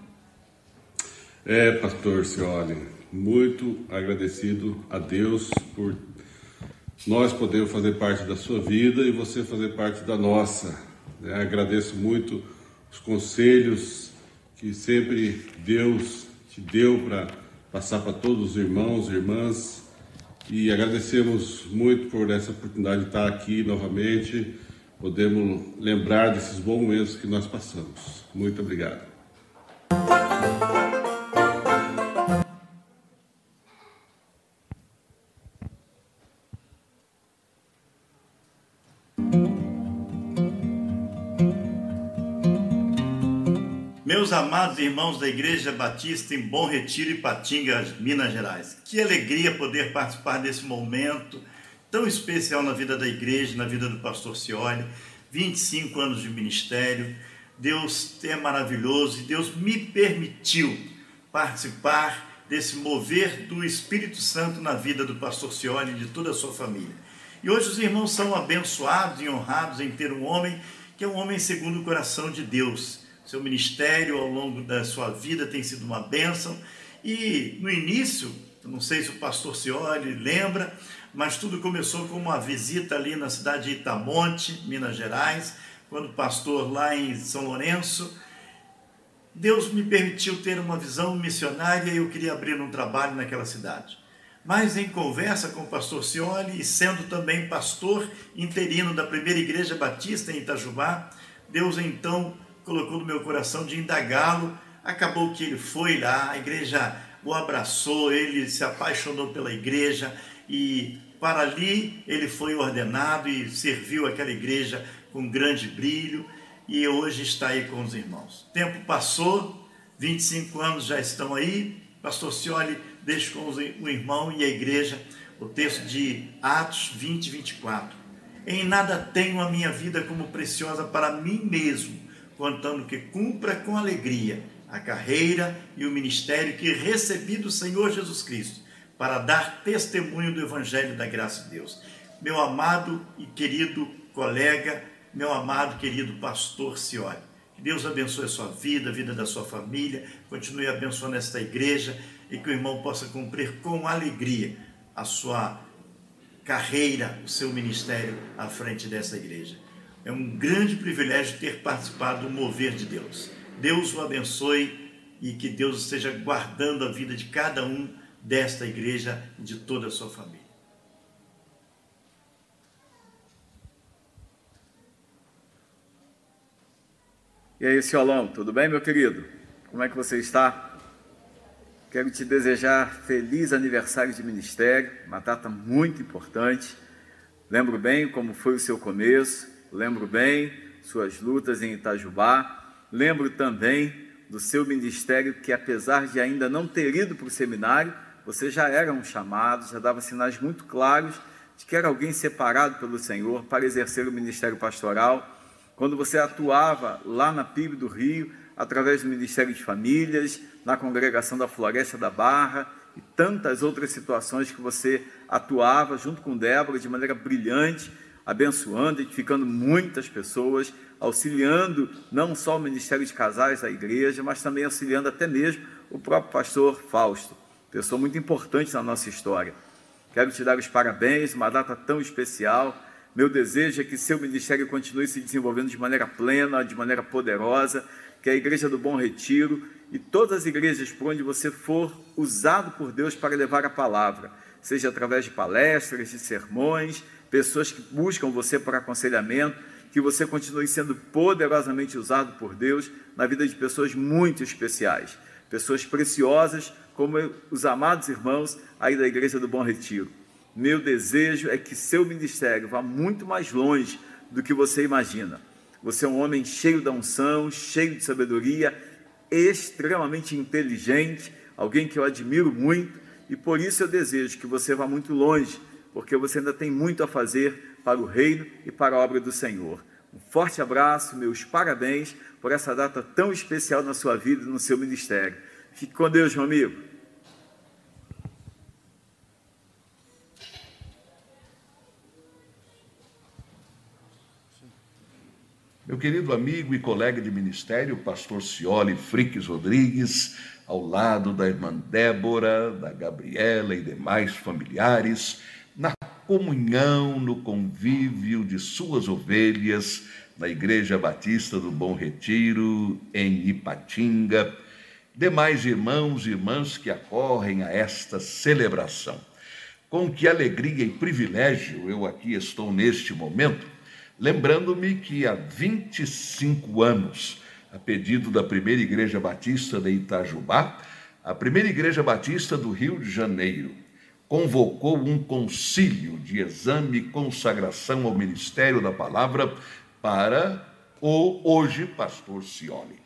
É, pastor Cioli, muito agradecido a Deus por nós podemos fazer parte da sua vida e você fazer parte da nossa. Né? Agradeço muito os conselhos que sempre Deus te deu para passar para todos os irmãos e irmãs. E agradecemos muito por essa oportunidade de estar aqui novamente. Podemos lembrar desses bons momentos que nós passamos. Muito obrigado. Meus amados irmãos da Igreja Batista em Bom Retiro e Patinga, Minas Gerais, que alegria poder participar desse momento tão especial na vida da igreja, na vida do pastor Cioli, 25 anos de ministério. Deus é maravilhoso e Deus me permitiu participar desse mover do Espírito Santo na vida do pastor Cioli e de toda a sua família. E hoje os irmãos são abençoados e honrados em ter um homem que é um homem segundo o coração de Deus seu ministério ao longo da sua vida tem sido uma bênção. E no início, não sei se o pastor Cioli lembra, mas tudo começou com uma visita ali na cidade de Itamonte, Minas Gerais, quando pastor lá em São Lourenço. Deus me permitiu ter uma visão missionária e eu queria abrir um trabalho naquela cidade. Mas em conversa com o pastor Cioli e sendo também pastor interino da primeira igreja batista em Itajubá, Deus então colocou no meu coração de indagá-lo. Acabou que ele foi lá, a igreja o abraçou, ele se apaixonou pela igreja e Para ali ele foi ordenado e serviu aquela igreja com grande brilho e hoje está aí com os irmãos. Tempo passou, 25 anos já estão aí. Pastor Cioli deixa com o irmão e a igreja o texto de Atos 20, 24. Em nada tenho a minha vida como preciosa para mim mesmo, contando que cumpra com alegria a carreira e o ministério que recebi do Senhor Jesus Cristo, para dar testemunho do Evangelho da graça de Deus. Meu amado e querido colega, meu amado querido pastor Cioli, que Deus abençoe a sua vida, a vida da sua família, continue abençoando esta igreja e que o irmão possa cumprir com alegria a sua carreira, o seu ministério à frente dessa igreja. É um grande privilégio ter participado do mover de Deus. Deus o abençoe e que Deus esteja guardando a vida de cada um desta igreja e de toda a sua família. E aí, Ciolão, tudo bem, meu querido? Como é que você está? Quero te desejar feliz aniversário de ministério, uma data muito importante. Lembro bem como foi o seu começo, lembro bem suas lutas em Itajubá, Lembro também do seu ministério que, apesar de ainda não ter ido para o seminário, você já era um chamado, já dava sinais muito claros de que era alguém separado pelo Senhor para exercer o ministério pastoral. Quando você atuava lá na PIB do Rio, através do Ministério de Famílias, na congregação da Floresta da Barra e tantas outras situações que você atuava junto com Débora de maneira brilhante, abençoando, edificando muitas pessoas, auxiliando não só o Ministério de Casais da igreja, mas também auxiliando até mesmo o próprio pastor Fausto, pessoa muito importante na nossa história. Quero te dar os parabéns, uma data tão especial. Meu desejo é que seu ministério continue se desenvolvendo de maneira plena, de maneira poderosa, que a Igreja do Bom Retiro e todas as igrejas por onde você for usado por Deus para levar a palavra, seja através de palestras, de sermões, pessoas que buscam você por aconselhamento, que você continue sendo poderosamente usado por Deus na vida de pessoas muito especiais, pessoas preciosas, como os amados irmãos aí da Igreja do Bom Retiro. Meu desejo é que seu ministério vá muito mais longe do que você imagina. Você é um homem cheio da unção, cheio de sabedoria, extremamente inteligente, alguém que eu admiro muito, e por isso eu desejo que você vá muito longe, porque você ainda tem muito a fazer para o reino e para a obra do Senhor. Um forte abraço, meus parabéns por essa data tão especial na sua vida e no seu ministério. Fique com Deus, meu amigo. Meu querido amigo e colega de ministério, pastor Cioli Friques Rodrigues, ao lado da irmã Débora, da Gabriela e demais familiares, comunhão, no convívio de suas ovelhas na Igreja Batista do Bom Retiro, em Ipatinga, demais irmãos e irmãs que acorrem a esta celebração. Com que alegria e privilégio eu aqui estou neste momento, lembrando-me que há 25 anos, a pedido da primeira Igreja Batista de Itajubá, a primeira Igreja Batista do Rio de Janeiro, convocou um concílio de exame e consagração ao ministério da palavra para o hoje pastor Cioli.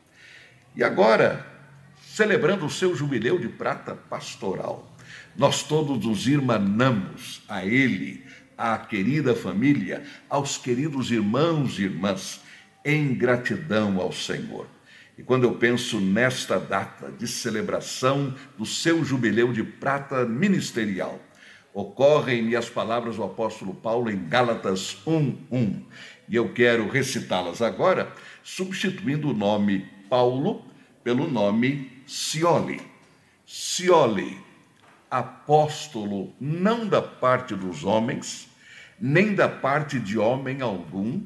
E agora, celebrando o seu jubileu de prata pastoral, nós todos nos irmanamos a ele, à querida família, aos queridos irmãos e irmãs, em gratidão ao Senhor. E quando eu penso nesta data de celebração do seu jubileu de prata ministerial, ocorrem-me as palavras do apóstolo Paulo em Gálatas 1:1. E eu quero recitá-las agora, substituindo o nome Paulo pelo nome Cioli. Cioli, apóstolo não da parte dos homens, nem da parte de homem algum,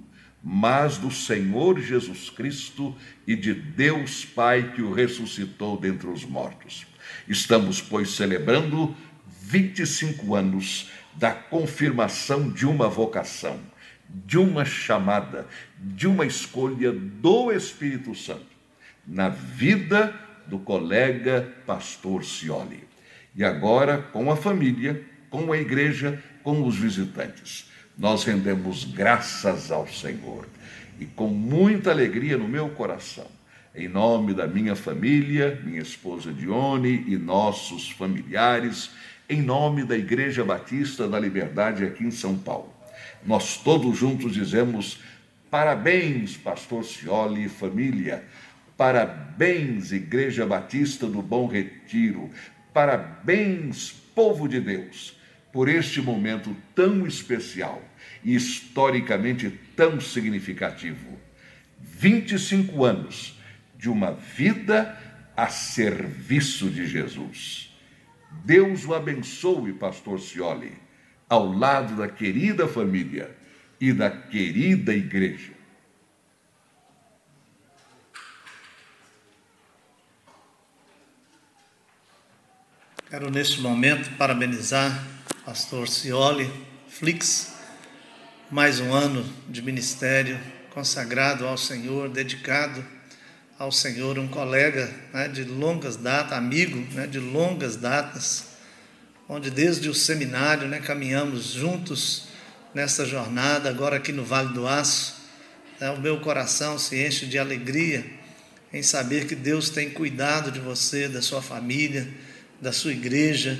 mas do Senhor Jesus Cristo e de Deus Pai que o ressuscitou dentre os mortos. Estamos, pois, celebrando 25 anos da confirmação de uma vocação, de uma chamada, de uma escolha do Espírito Santo na vida do colega pastor Cioli. E agora, com a família, com a igreja, com os visitantes. Nós rendemos graças ao Senhor e com muita alegria no meu coração, em nome da minha família, minha esposa Dione e nossos familiares, em nome da Igreja Batista da Liberdade aqui em São Paulo. Nós todos juntos dizemos parabéns, Pastor Cioli e família, parabéns, Igreja Batista do Bom Retiro, parabéns, povo de Deus, por este momento tão especial e historicamente tão significativo. 25 anos de uma vida a serviço de Jesus. Deus o abençoe, pastor Cioli, ao lado da querida família e da querida igreja. Quero neste momento parabenizar pastor Cioli Flix, mais um ano de ministério consagrado ao Senhor, dedicado ao Senhor, um colega né, de longas datas, amigo né, de longas datas, onde desde o seminário né, caminhamos juntos nessa jornada, agora aqui no Vale do Aço. Né, o meu coração se enche de alegria em saber que Deus tem cuidado de você, da sua família, da sua igreja.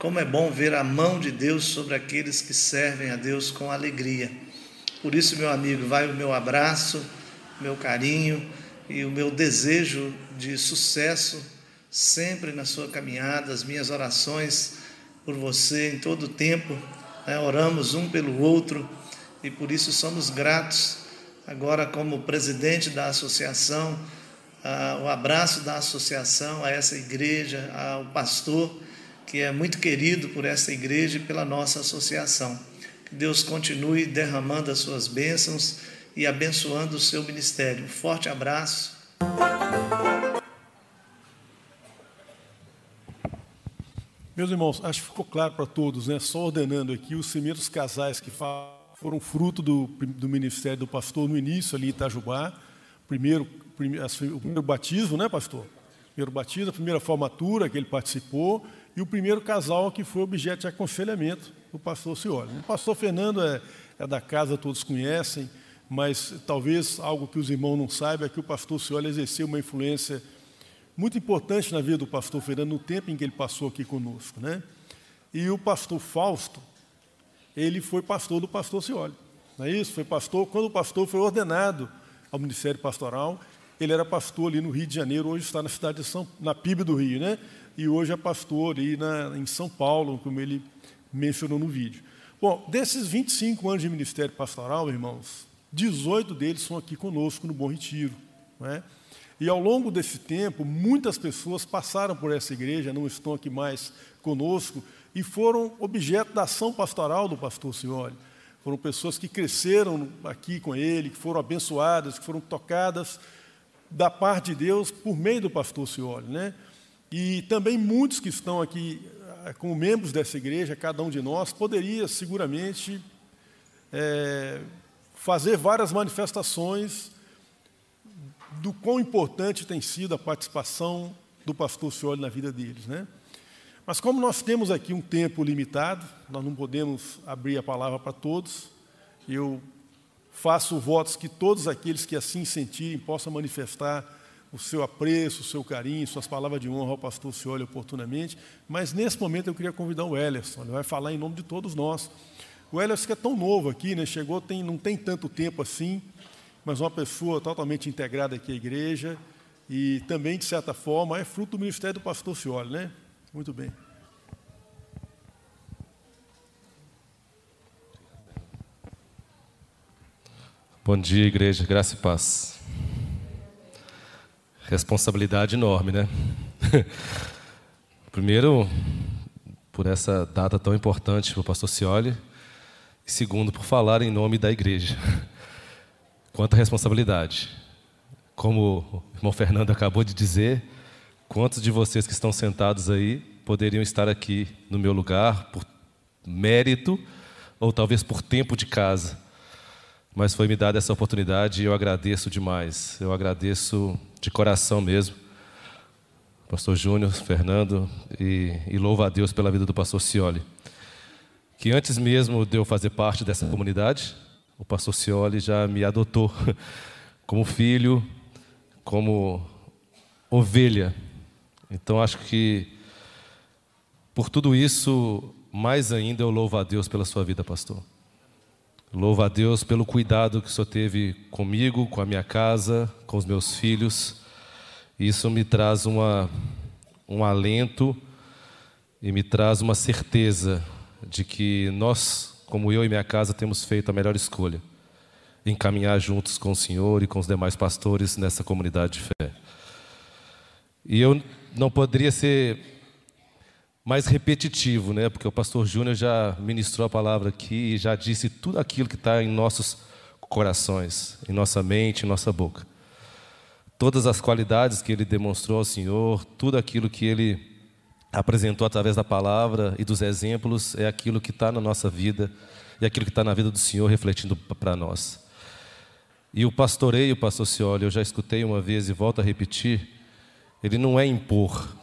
Como é bom ver a mão de Deus sobre aqueles que servem a Deus com alegria. Por isso, meu amigo, vai o meu abraço, meu carinho e o meu desejo de sucesso sempre na sua caminhada, as minhas orações por você em todo o tempo. Né? Oramos um pelo outro e por isso somos gratos. Agora, como presidente da associação, ah, o abraço da associação a essa igreja, ao pastor, que é muito querido por essa igreja e pela nossa associação. Que Deus continue derramando as suas bênçãos e abençoando o seu ministério. forte abraço. Meus irmãos, acho que ficou claro para todos, né? Só ordenando aqui os primeiros casais que foram fruto do, do ministério do pastor no início ali em Itajubá. Primeiro, primeiro, o primeiro batismo, né, pastor? Primeiro batismo, a primeira formatura que ele participou e o primeiro casal que foi objeto de aconselhamento do pastor Cioli. O pastor Fernando é, é da casa, todos conhecem, mas talvez algo que os irmãos não saibam é que o pastor Cioli exerceu uma influência muito importante na vida do pastor Fernando no tempo em que ele passou aqui conosco. Né? E o pastor Fausto, ele foi pastor do pastor Cioli. Não é isso? Foi pastor, quando o pastor foi ordenado ao ministério pastoral, ele era pastor ali no Rio de Janeiro, hoje está na cidade de São, na PIB do Rio, né? E hoje é pastor ali na, em São Paulo, como ele mencionou no vídeo. Bom, desses 25 anos de ministério pastoral, irmãos, 18 deles são aqui conosco no Bom Retiro. Não é? E ao longo desse tempo, muitas pessoas passaram por essa igreja, não estão aqui mais conosco, e foram objeto da ação pastoral do pastor Cioli. Foram pessoas que cresceram aqui com ele, que foram abençoadas, que foram tocadas da parte de Deus por meio do pastor Cioli. Né? E também muitos que estão aqui eh, como membros dessa igreja, cada um de nós, poderia seguramente é, fazer várias manifestações do quão importante tem sido a participação do pastor Cioli na vida deles. Né? Mas como nós temos aqui um tempo limitado, nós não podemos abrir a palavra para todos, eu faço votos que todos aqueles que assim sentirem possam manifestar o seu apreço, o seu carinho, suas palavras de honra ao pastor Cioli oportunamente, mas nesse momento eu queria convidar o Ellerson, ele vai falar em nome de todos nós. O Elias que é tão novo aqui, né? chegou, tem, não tem tanto tempo assim, mas uma pessoa totalmente integrada aqui à igreja e também, de certa forma, é fruto do ministério do pastor Cioli, né? Muito bem. Bom dia, igreja, graça e paz. Responsabilidade enorme, né? [laughs] Primeiro, por essa data tão importante para o pastor Cioli, e segundo, por falar em nome da igreja. [laughs] Quanta responsabilidade. Como o irmão Fernando acabou de dizer, quantos de vocês que estão sentados aí poderiam estar aqui no meu lugar por mérito ou talvez por tempo de casa? Mas foi me dada essa oportunidade e eu agradeço demais. Eu agradeço de coração mesmo. Pastor Júnior, Fernando, e, e louvo a Deus pela vida do pastor Cioli que antes mesmo de eu fazer parte dessa comunidade, o pastor Cioli já me adotou [laughs] como filho, como ovelha. Então acho que por tudo isso, mais ainda eu louvo a Deus pela sua vida, pastor. Louvo a Deus pelo cuidado que o senhor teve comigo, com a minha casa, com os meus filhos. Isso me traz uma, um alento e me traz uma certeza de que nós, como eu e minha casa, temos feito a melhor escolha em caminhar juntos com o Senhor e com os demais pastores nessa comunidade de fé. E eu não poderia ser mais repetitivo, né? Porque o pastor Júnior já ministrou a palavra aqui e já disse tudo aquilo que está em nossos corações, em nossa mente, em nossa boca. Todas as qualidades que ele demonstrou ao Senhor, tudo aquilo que ele apresentou através da palavra e dos exemplos é aquilo que está na nossa vida e aquilo que está na vida do Senhor refletindo para nós. E o pastoreio, pastor Cioli, eu já escutei uma vez e volto a repetir, ele não é impor.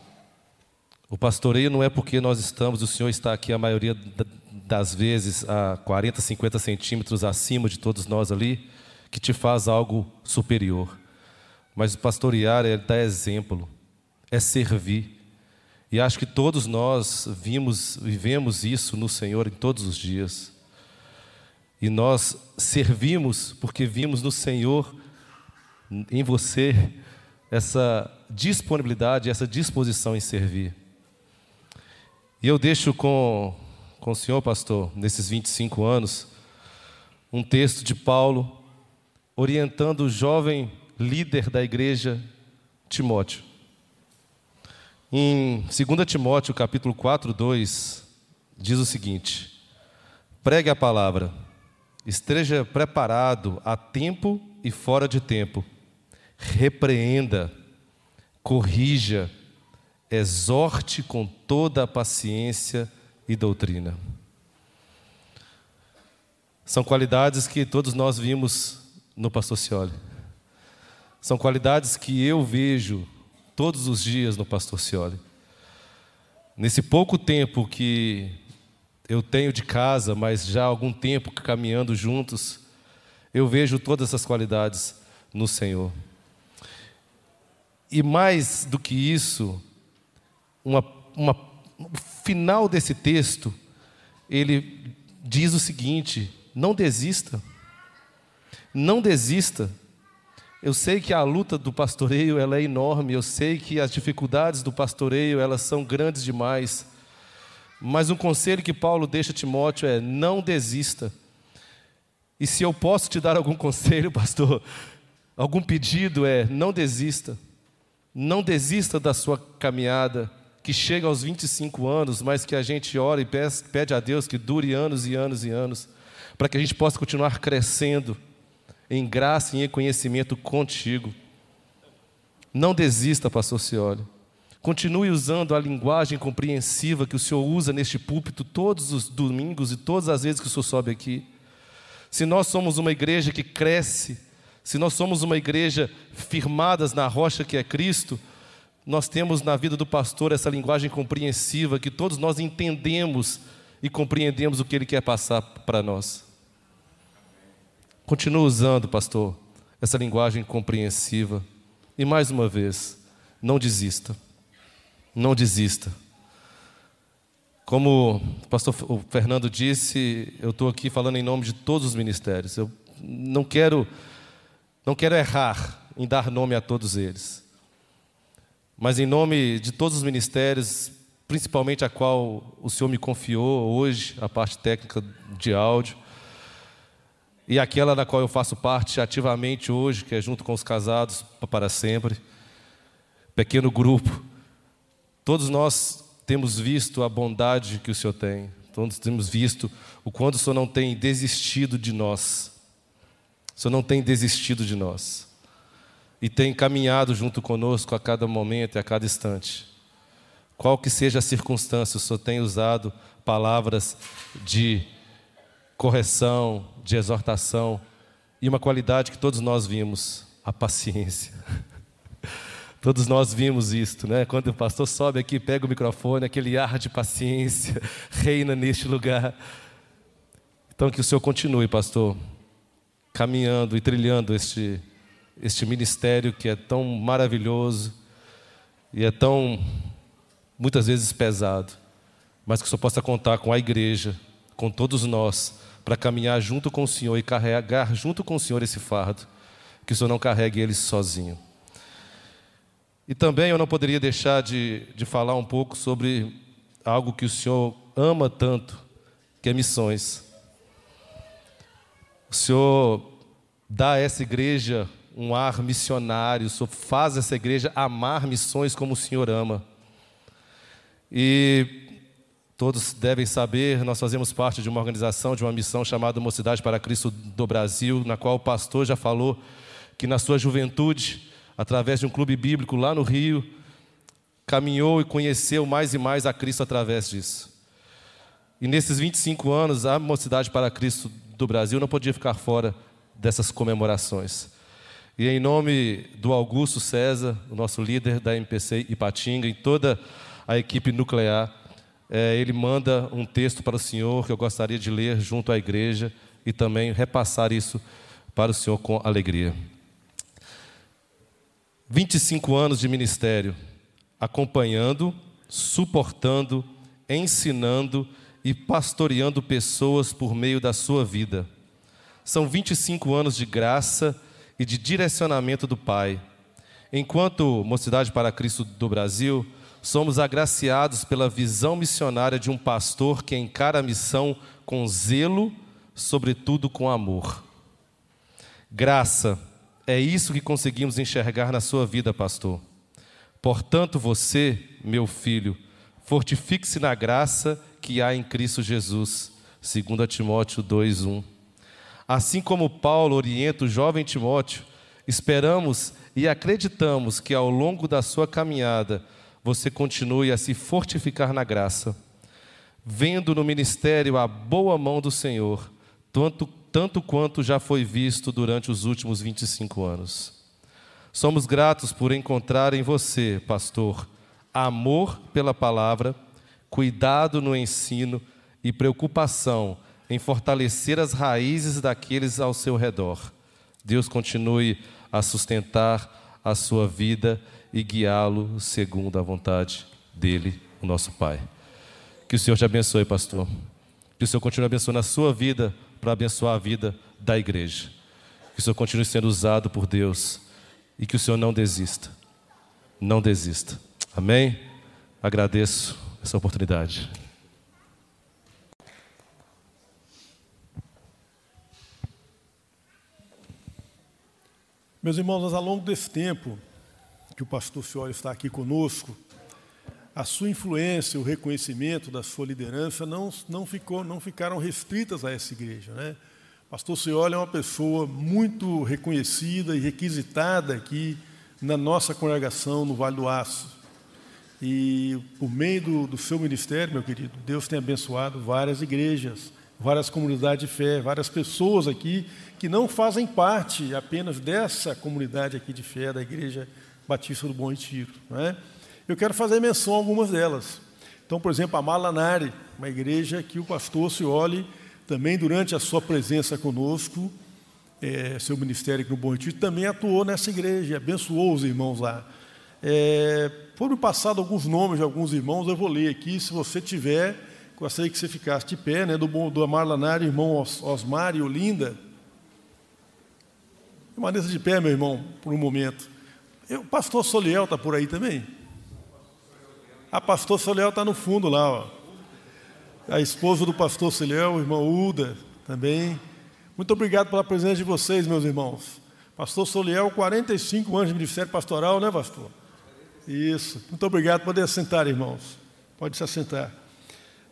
O pastoreio não é porque nós estamos, o Senhor está aqui a maioria das vezes a 40, 50 centímetros acima de todos nós ali, que te faz algo superior. Mas o pastorear é dar exemplo, é servir. E acho que todos nós vimos, vivemos isso no Senhor em todos os dias. E nós servimos porque vimos no Senhor, em você, essa disponibilidade, essa disposição em servir. E eu deixo com, com o senhor, pastor, nesses 25 anos, um texto de Paulo orientando o jovem líder da igreja, Timóteo. Em 2 Timóteo, capítulo 4, 2, diz o seguinte: Pregue a palavra, esteja preparado a tempo e fora de tempo, repreenda, corrija, exorte com toda a paciência e doutrina. São qualidades que todos nós vimos no pastor Cioli. São qualidades que eu vejo todos os dias no pastor Cioli. Nesse pouco tempo que eu tenho de casa, mas já há algum tempo caminhando juntos, eu vejo todas essas qualidades no Senhor. E mais do que isso, uma, uma, no final desse texto, ele diz o seguinte: não desista, não desista. Eu sei que a luta do pastoreio ela é enorme, eu sei que as dificuldades do pastoreio elas são grandes demais. Mas um conselho que Paulo deixa a Timóteo é: não desista. E se eu posso te dar algum [laughs] conselho, pastor, algum pedido é: não desista. Não desista da sua caminhada, que chega aos 25 anos, mas que a gente ora e pede a Deus que dure anos e anos e anos, para que a gente possa continuar crescendo em graça e em conhecimento contigo. Não desista, pastor Cioli. Continue usando a linguagem compreensiva que o Senhor usa neste púlpito todos os domingos e todas as vezes que o Senhor sobe aqui. Se nós somos uma igreja que cresce, se nós somos uma igreja firmadas na rocha que é Cristo, nós temos na vida do pastor essa linguagem compreensiva que todos nós entendemos e compreendemos o que ele quer passar para nós. Continue usando, pastor, essa linguagem compreensiva. E mais uma vez, não desista. Não desista. Como o pastor Fernando disse, eu estou aqui falando em nome de todos os ministérios. Eu não quero não quero errar em dar nome a todos eles. Mas em nome de todos os ministérios, principalmente a qual o Senhor me confiou hoje, a parte técnica de áudio, e aquela da qual eu faço parte ativamente hoje, que é junto com os casados para sempre, pequeno grupo. Todos nós temos visto a bondade que o Senhor tem, todos temos visto o quanto o Senhor não tem desistido de nós. O Senhor não tem desistido de nós. E tem caminhado junto conosco a cada momento e a cada instante. Qual que seja a circunstância, o Senhor tem usado palavras de correção, de exortação e uma qualidade que todos nós vimos, a paciência. [laughs] Todos nós vimos isto, né? Quando o pastor sobe aqui, pega o microfone, aquele ar de paciência [laughs] reina neste lugar. Então, que o Senhor continue, pastor, caminhando e trilhando este, este ministério que é tão maravilhoso e é tão, muitas vezes, pesado, mas que o Senhor possa contar com a igreja, com todos nós, para caminhar junto com o Senhor e carregar junto com o Senhor esse fardo, que o Senhor não carregue ele sozinho. E também eu não poderia deixar de, de falar um pouco sobre algo que o Senhor ama tanto, que é missões. O Senhor dá a essa igreja um ar missionário, o Senhor faz essa igreja amar missões como o Senhor ama. E todos devem saber, nós fazemos parte de uma organização, de uma missão chamada Mocidade para Cristo do Brasil, na qual o pastor já falou que na sua juventude, através de um clube bíblico lá no Rio, caminhou e conheceu mais e mais a Cristo através disso. E nesses 25 anos, a Mocidade para Cristo do Brasil não podia ficar fora dessas comemorações. E em nome do Augusto César, o nosso líder da MPC Ipatinga, e toda a equipe nuclear, é, ele manda um texto para o senhor que eu gostaria de ler junto à igreja e também repassar isso para o senhor com alegria. 25 anos de ministério, acompanhando, suportando, ensinando e pastoreando pessoas por meio da sua vida. São 25 anos de graça e de direcionamento do Pai. Enquanto Mocidade para Cristo do Brasil, somos agraciados pela visão missionária de um pastor que encara a missão com zelo, sobretudo com amor. Graça, é isso que conseguimos enxergar na sua vida, pastor. Portanto, você, meu filho, fortifique-se na graça que há em Cristo Jesus, segundo Timóteo 2:1. Assim como Paulo orienta o jovem Timóteo, esperamos e acreditamos que ao longo da sua caminhada você continue a se fortificar na graça, vendo no ministério a boa mão do Senhor, tanto, tanto quanto já foi visto durante os últimos 25 anos. Somos gratos por encontrar em você, pastor, amor pela palavra cuidado no ensino e preocupação em fortalecer as raízes daqueles ao seu redor. Deus continue a sustentar a sua vida e guiá-lo segundo a vontade dele, o nosso Pai. Que o Senhor te abençoe, pastor. Que o Senhor continue abençoando a sua vida para abençoar a vida da igreja. Que o Senhor continue sendo usado por Deus e que o Senhor não desista. Não desista. Amém? Agradeço essa oportunidade. Meus irmãos, ao longo desse tempo que o pastor Fiore está aqui conosco, a sua influência, o reconhecimento da sua liderança não, não, ficou, não ficaram restritas a essa igreja. Né? Pastor Cioli é uma pessoa muito reconhecida e requisitada aqui na nossa congregação no Vale do Aço. E por meio do, do seu ministério, meu querido, Deus tem abençoado várias igrejas, várias comunidades de fé, várias pessoas aqui que não fazem parte apenas dessa comunidade aqui de fé da Igreja Batista do Bom Retiro. é? Eu quero fazer menção a algumas delas. Então, por exemplo, a Malanari, uma igreja que o pastor Cioli, também durante a sua presença conosco, é, seu ministério aqui no Bom Retiro, também atuou nessa igreja, abençoou os irmãos lá. É, foram passados alguns nomes de alguns irmãos, eu vou ler aqui, se você tiver, gostaria que você ficasse de pé, né, do, do Amar Lanari, irmão Osmar e Olinda. Permaneça de pé, meu irmão, por um momento. O pastor Soliel está por aí também? A pastor Soliel está no fundo lá, ó. A esposa do pastor Soliel, o irmão Uda, também. Muito obrigado pela presença de vocês, meus irmãos. Pastor Soliel, 45 anos de ministério pastoral, né, pastor? Isso. Muito obrigado. Pode assentar, irmãos. Pode se assentar.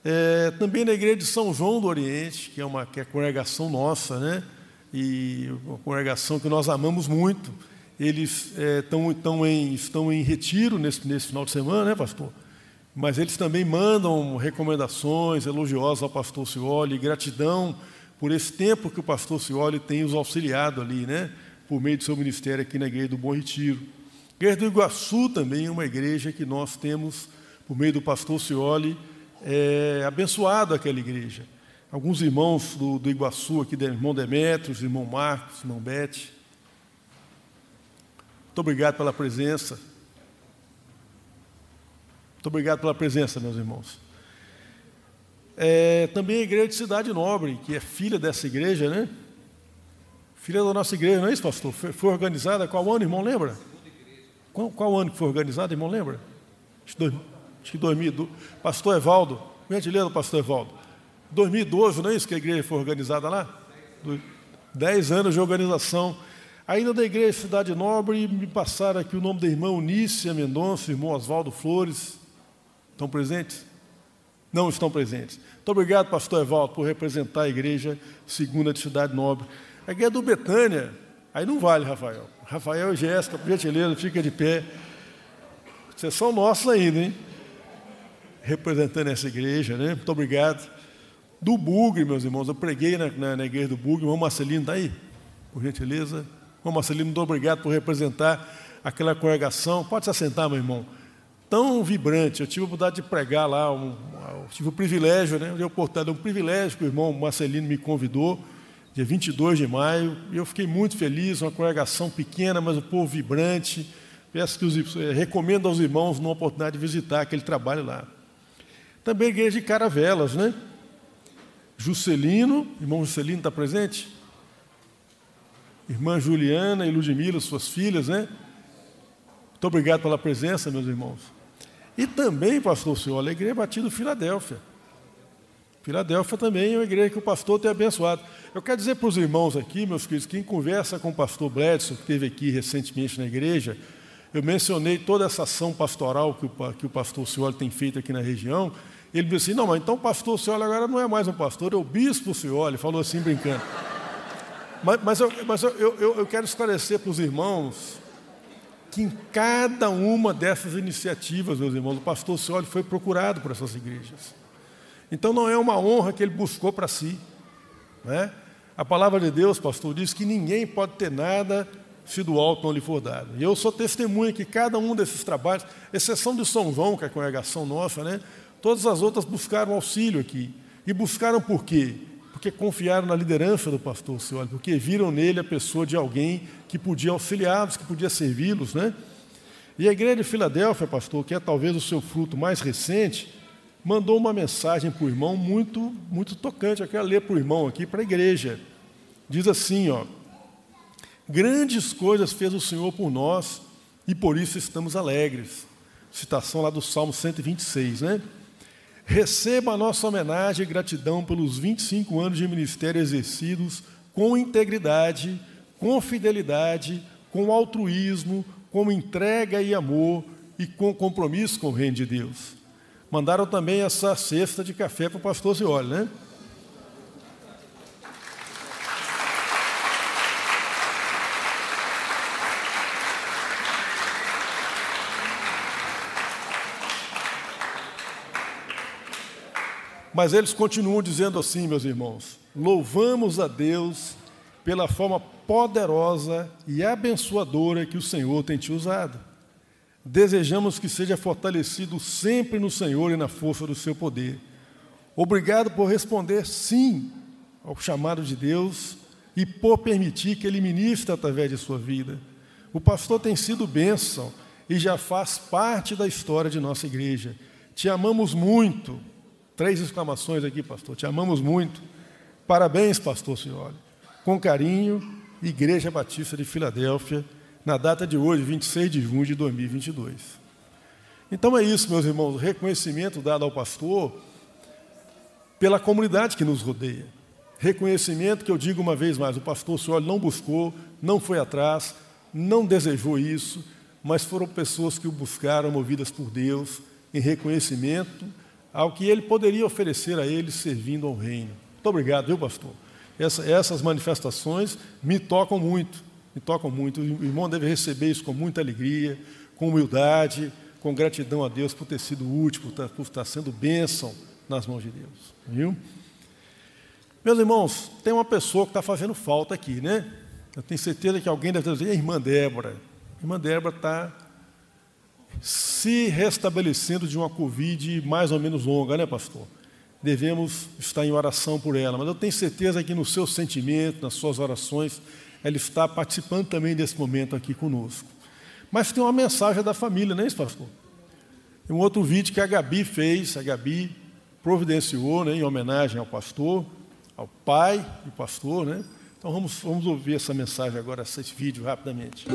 É, também na igreja de São João do Oriente, que é uma que é congregação nossa, né? E uma congregação que nós amamos muito. Eles é, tão, tão em, estão em retiro nesse, nesse final de semana, né, pastor? Mas eles também mandam recomendações elogiosas ao pastor Cioli, gratidão por esse tempo que o pastor Cioli tem os auxiliado ali, né? Por meio do seu ministério aqui na igreja do Bom Retiro. Igreja do Iguaçu também é uma igreja que nós temos, por meio do pastor Cioli, é, abençoado aquela igreja. alguns irmãos do, do Iguaçu aqui, irmão Demetrios, irmão Marcos, irmão Bete. Muito obrigado pela presença. Muito obrigado pela presença, meus irmãos. É, também a igreja de Cidade Nobre, que é filha dessa igreja, né? Filha da nossa igreja, não é isso, pastor? Foi, organizada qual ano, irmão, lembra? Qual, qual, ano que foi organizada, irmão, lembra? Acho que 2012. Pastor Evaldo, gentileza, pastor Evaldo. 2012, não é isso que a igreja foi organizada lá? Dez anos de organização. Ainda da igreja de Cidade Nobre, me passaram aqui o nome da irmã Unícia Mendonça, irmão Oswaldo Flores. Estão presentes? Não estão presentes. Muito obrigado, pastor Evaldo, por representar a igreja segunda de Cidade Nobre. A igreja do Betânia, aí não vale, Rafael. Rafael e Jéssica, por gentileza, fica de pé. Vocês são nossos ainda, hein? Representando essa igreja, né? Muito obrigado. Do Bugre, meus irmãos, eu preguei na, na, na igreja do Bugre. O irmão Marcelino está aí? Por gentileza. Irmão Marcelino, muito obrigado por representar aquela congregação. Pode se assentar, meu irmão. Tão vibrante. Eu tive a oportunidade de pregar lá. Um, tive o privilégio, né? Eu oportunidade, um privilégio que o irmão Marcelino me convidou, dia 22 de maio. E eu fiquei muito feliz. Uma congregação pequena, mas o povo vibrante. Peço que os, eh, recomendo aos irmãos uma oportunidade de visitar aquele trabalho lá. Também a igreja de Caravelas, né? Juscelino, irmão Juscelino está presente? Irmã Juliana e Ludmila, suas filhas, né? Muito obrigado pela presença, meus irmãos. E também, pastor senhor, a igreja Batido Filadélfia. Filadélfia também é uma igreja que o pastor tem abençoado. Eu quero dizer para os irmãos aqui, meus queridos, quem conversa com o pastor Bledson, que esteve aqui recentemente na igreja, eu mencionei toda essa ação pastoral que o, que o pastor senhor tem feito aqui na região, ele disse assim: não, mas então o pastor Cioli agora não é mais um pastor, é o bispo Cioli. Falou assim brincando. Mas, mas, eu, mas eu, eu, eu quero esclarecer para os irmãos que em cada uma dessas iniciativas, meus irmãos, o pastor Cioli foi procurado por essas igrejas. Então não é uma honra que ele buscou para si. Né? A palavra de Deus, pastor, diz que ninguém pode ter nada se do alto não lhe for dado. E eu sou testemunha que cada um desses trabalhos, exceção de São João, que é a congregação nossa, né? Todas as outras buscaram auxílio aqui. E buscaram por quê? Porque confiaram na liderança do pastor Senhor, porque viram nele a pessoa de alguém que podia auxiliá-los, que podia servi-los, né? E a igreja de Filadélfia, pastor, que é talvez o seu fruto mais recente, mandou uma mensagem para o irmão muito, muito tocante. Eu quero ler para o irmão aqui, para a igreja. Diz assim, ó. Grandes coisas fez o Senhor por nós e por isso estamos alegres. Citação lá do Salmo 126, né? Receba a nossa homenagem e gratidão pelos 25 anos de ministério exercidos com integridade, com fidelidade, com altruísmo, com entrega e amor e com compromisso com o reino de Deus. Mandaram também essa cesta de café para o pastor Zioli, né? Mas eles continuam dizendo assim, meus irmãos: louvamos a Deus pela forma poderosa e abençoadora que o Senhor tem te usado. Desejamos que seja fortalecido sempre no Senhor e na força do seu poder. Obrigado por responder sim ao chamado de Deus e por permitir que Ele ministre através de sua vida. O pastor tem sido bênção e já faz parte da história de nossa igreja. Te amamos muito Três exclamações aqui, pastor. Te amamos muito. Parabéns, pastor Senhor. Com carinho, Igreja Batista de Filadélfia, na data de hoje, 26 de junho de 2022. Então é isso, meus irmãos, o reconhecimento dado ao pastor pela comunidade que nos rodeia. Reconhecimento que eu digo uma vez mais, o pastor Senhor não buscou, não foi atrás, não desejou isso, mas foram pessoas que o buscaram, movidas por Deus, em reconhecimento ao que ele poderia oferecer a eles servindo ao reino. Muito obrigado, viu, pastor? Essa, essas manifestações me tocam muito, me tocam muito. O irmão deve receber isso com muita alegria, com humildade, com gratidão a Deus por ter sido útil, por estar, por estar sendo bênção nas mãos de Deus. Viu? Meus irmãos, tem uma pessoa que está fazendo falta aqui, né? Eu tenho certeza que alguém deve dizer, irmã Débora. Irmã Débora está se restabelecendo de uma Covid mais ou menos longa, né, pastor? devemos estar em oração por ela. Mas eu tenho certeza que no seu sentimento, nas suas orações, ela está participando também desse momento aqui conosco. Mas tem uma mensagem da família, não é isso, pastor? Um outro vídeo que a Gabi fez, a Gabi providenciou né, em homenagem ao pastor, ao pai do pastor. Né? Então vamos, vamos ouvir essa mensagem agora, esse vídeo rapidamente.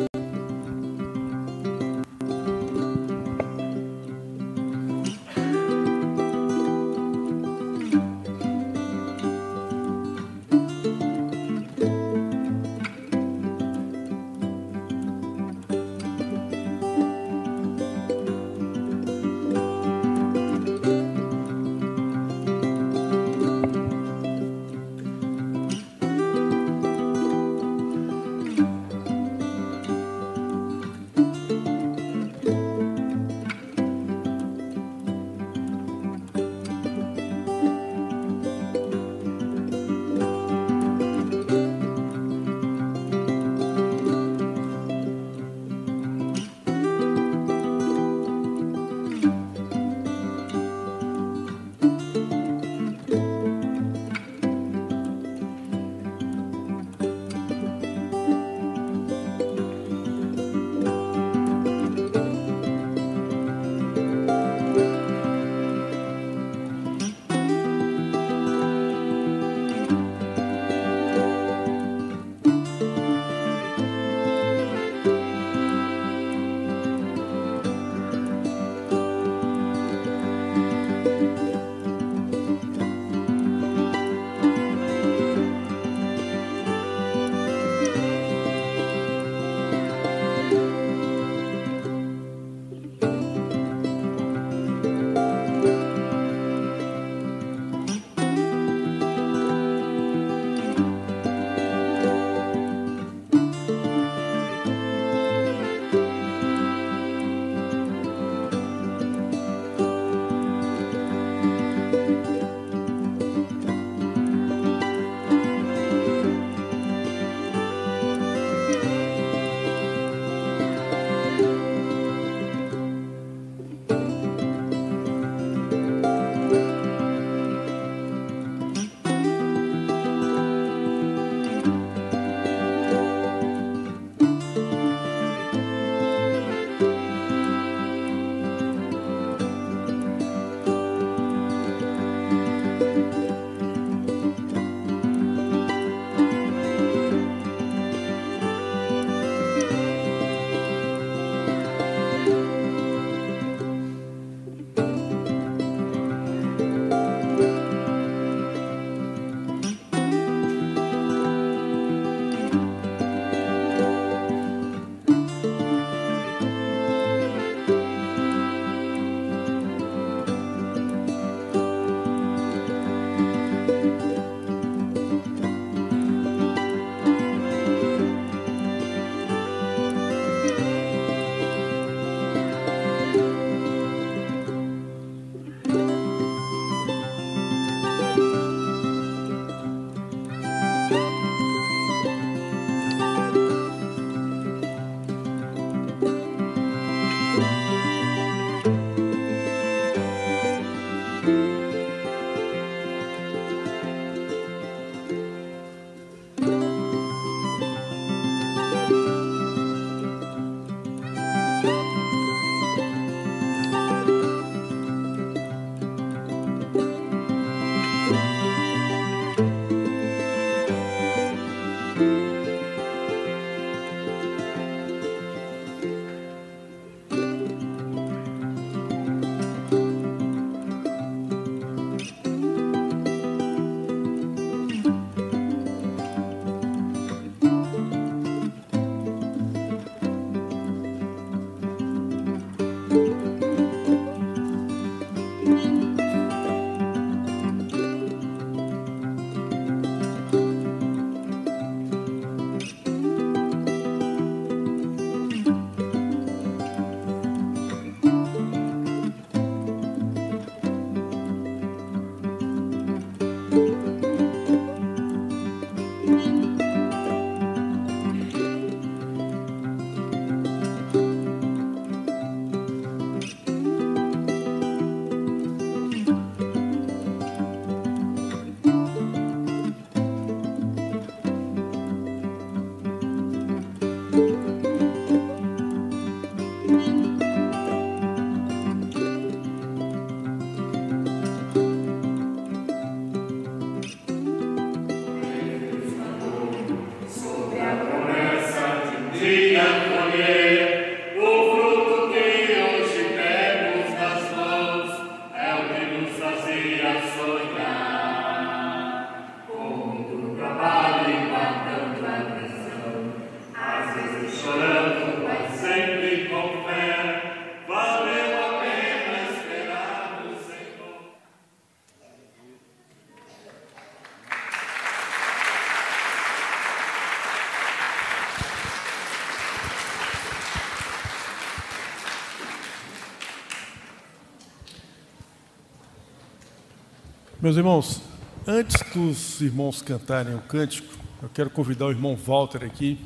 Meus irmãos, antes dos irmãos cantarem o cântico, eu quero convidar o irmão Walter aqui.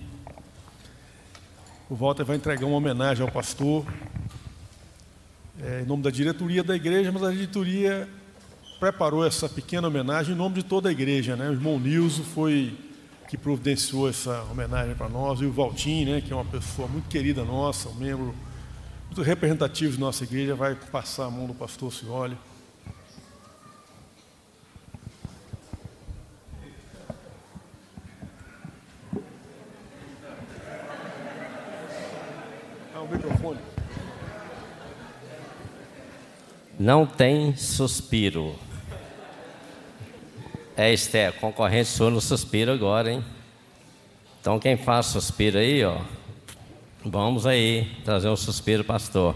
O Walter vai entregar uma homenagem ao pastor, é, em nome da diretoria da igreja, mas a diretoria preparou essa pequena homenagem em nome de toda a igreja. Né? O irmão Nilson foi que providenciou essa homenagem para nós, e o Valtim, né, que é uma pessoa muito querida nossa, um membro muito representativo de nossa igreja, vai passar a mão do pastor Cioli. Não tem suspiro. É, Esther, concorrente sua no suspiro agora, hein? Então, quem faz suspiro aí, ó, vamos aí trazer um suspiro, pastor.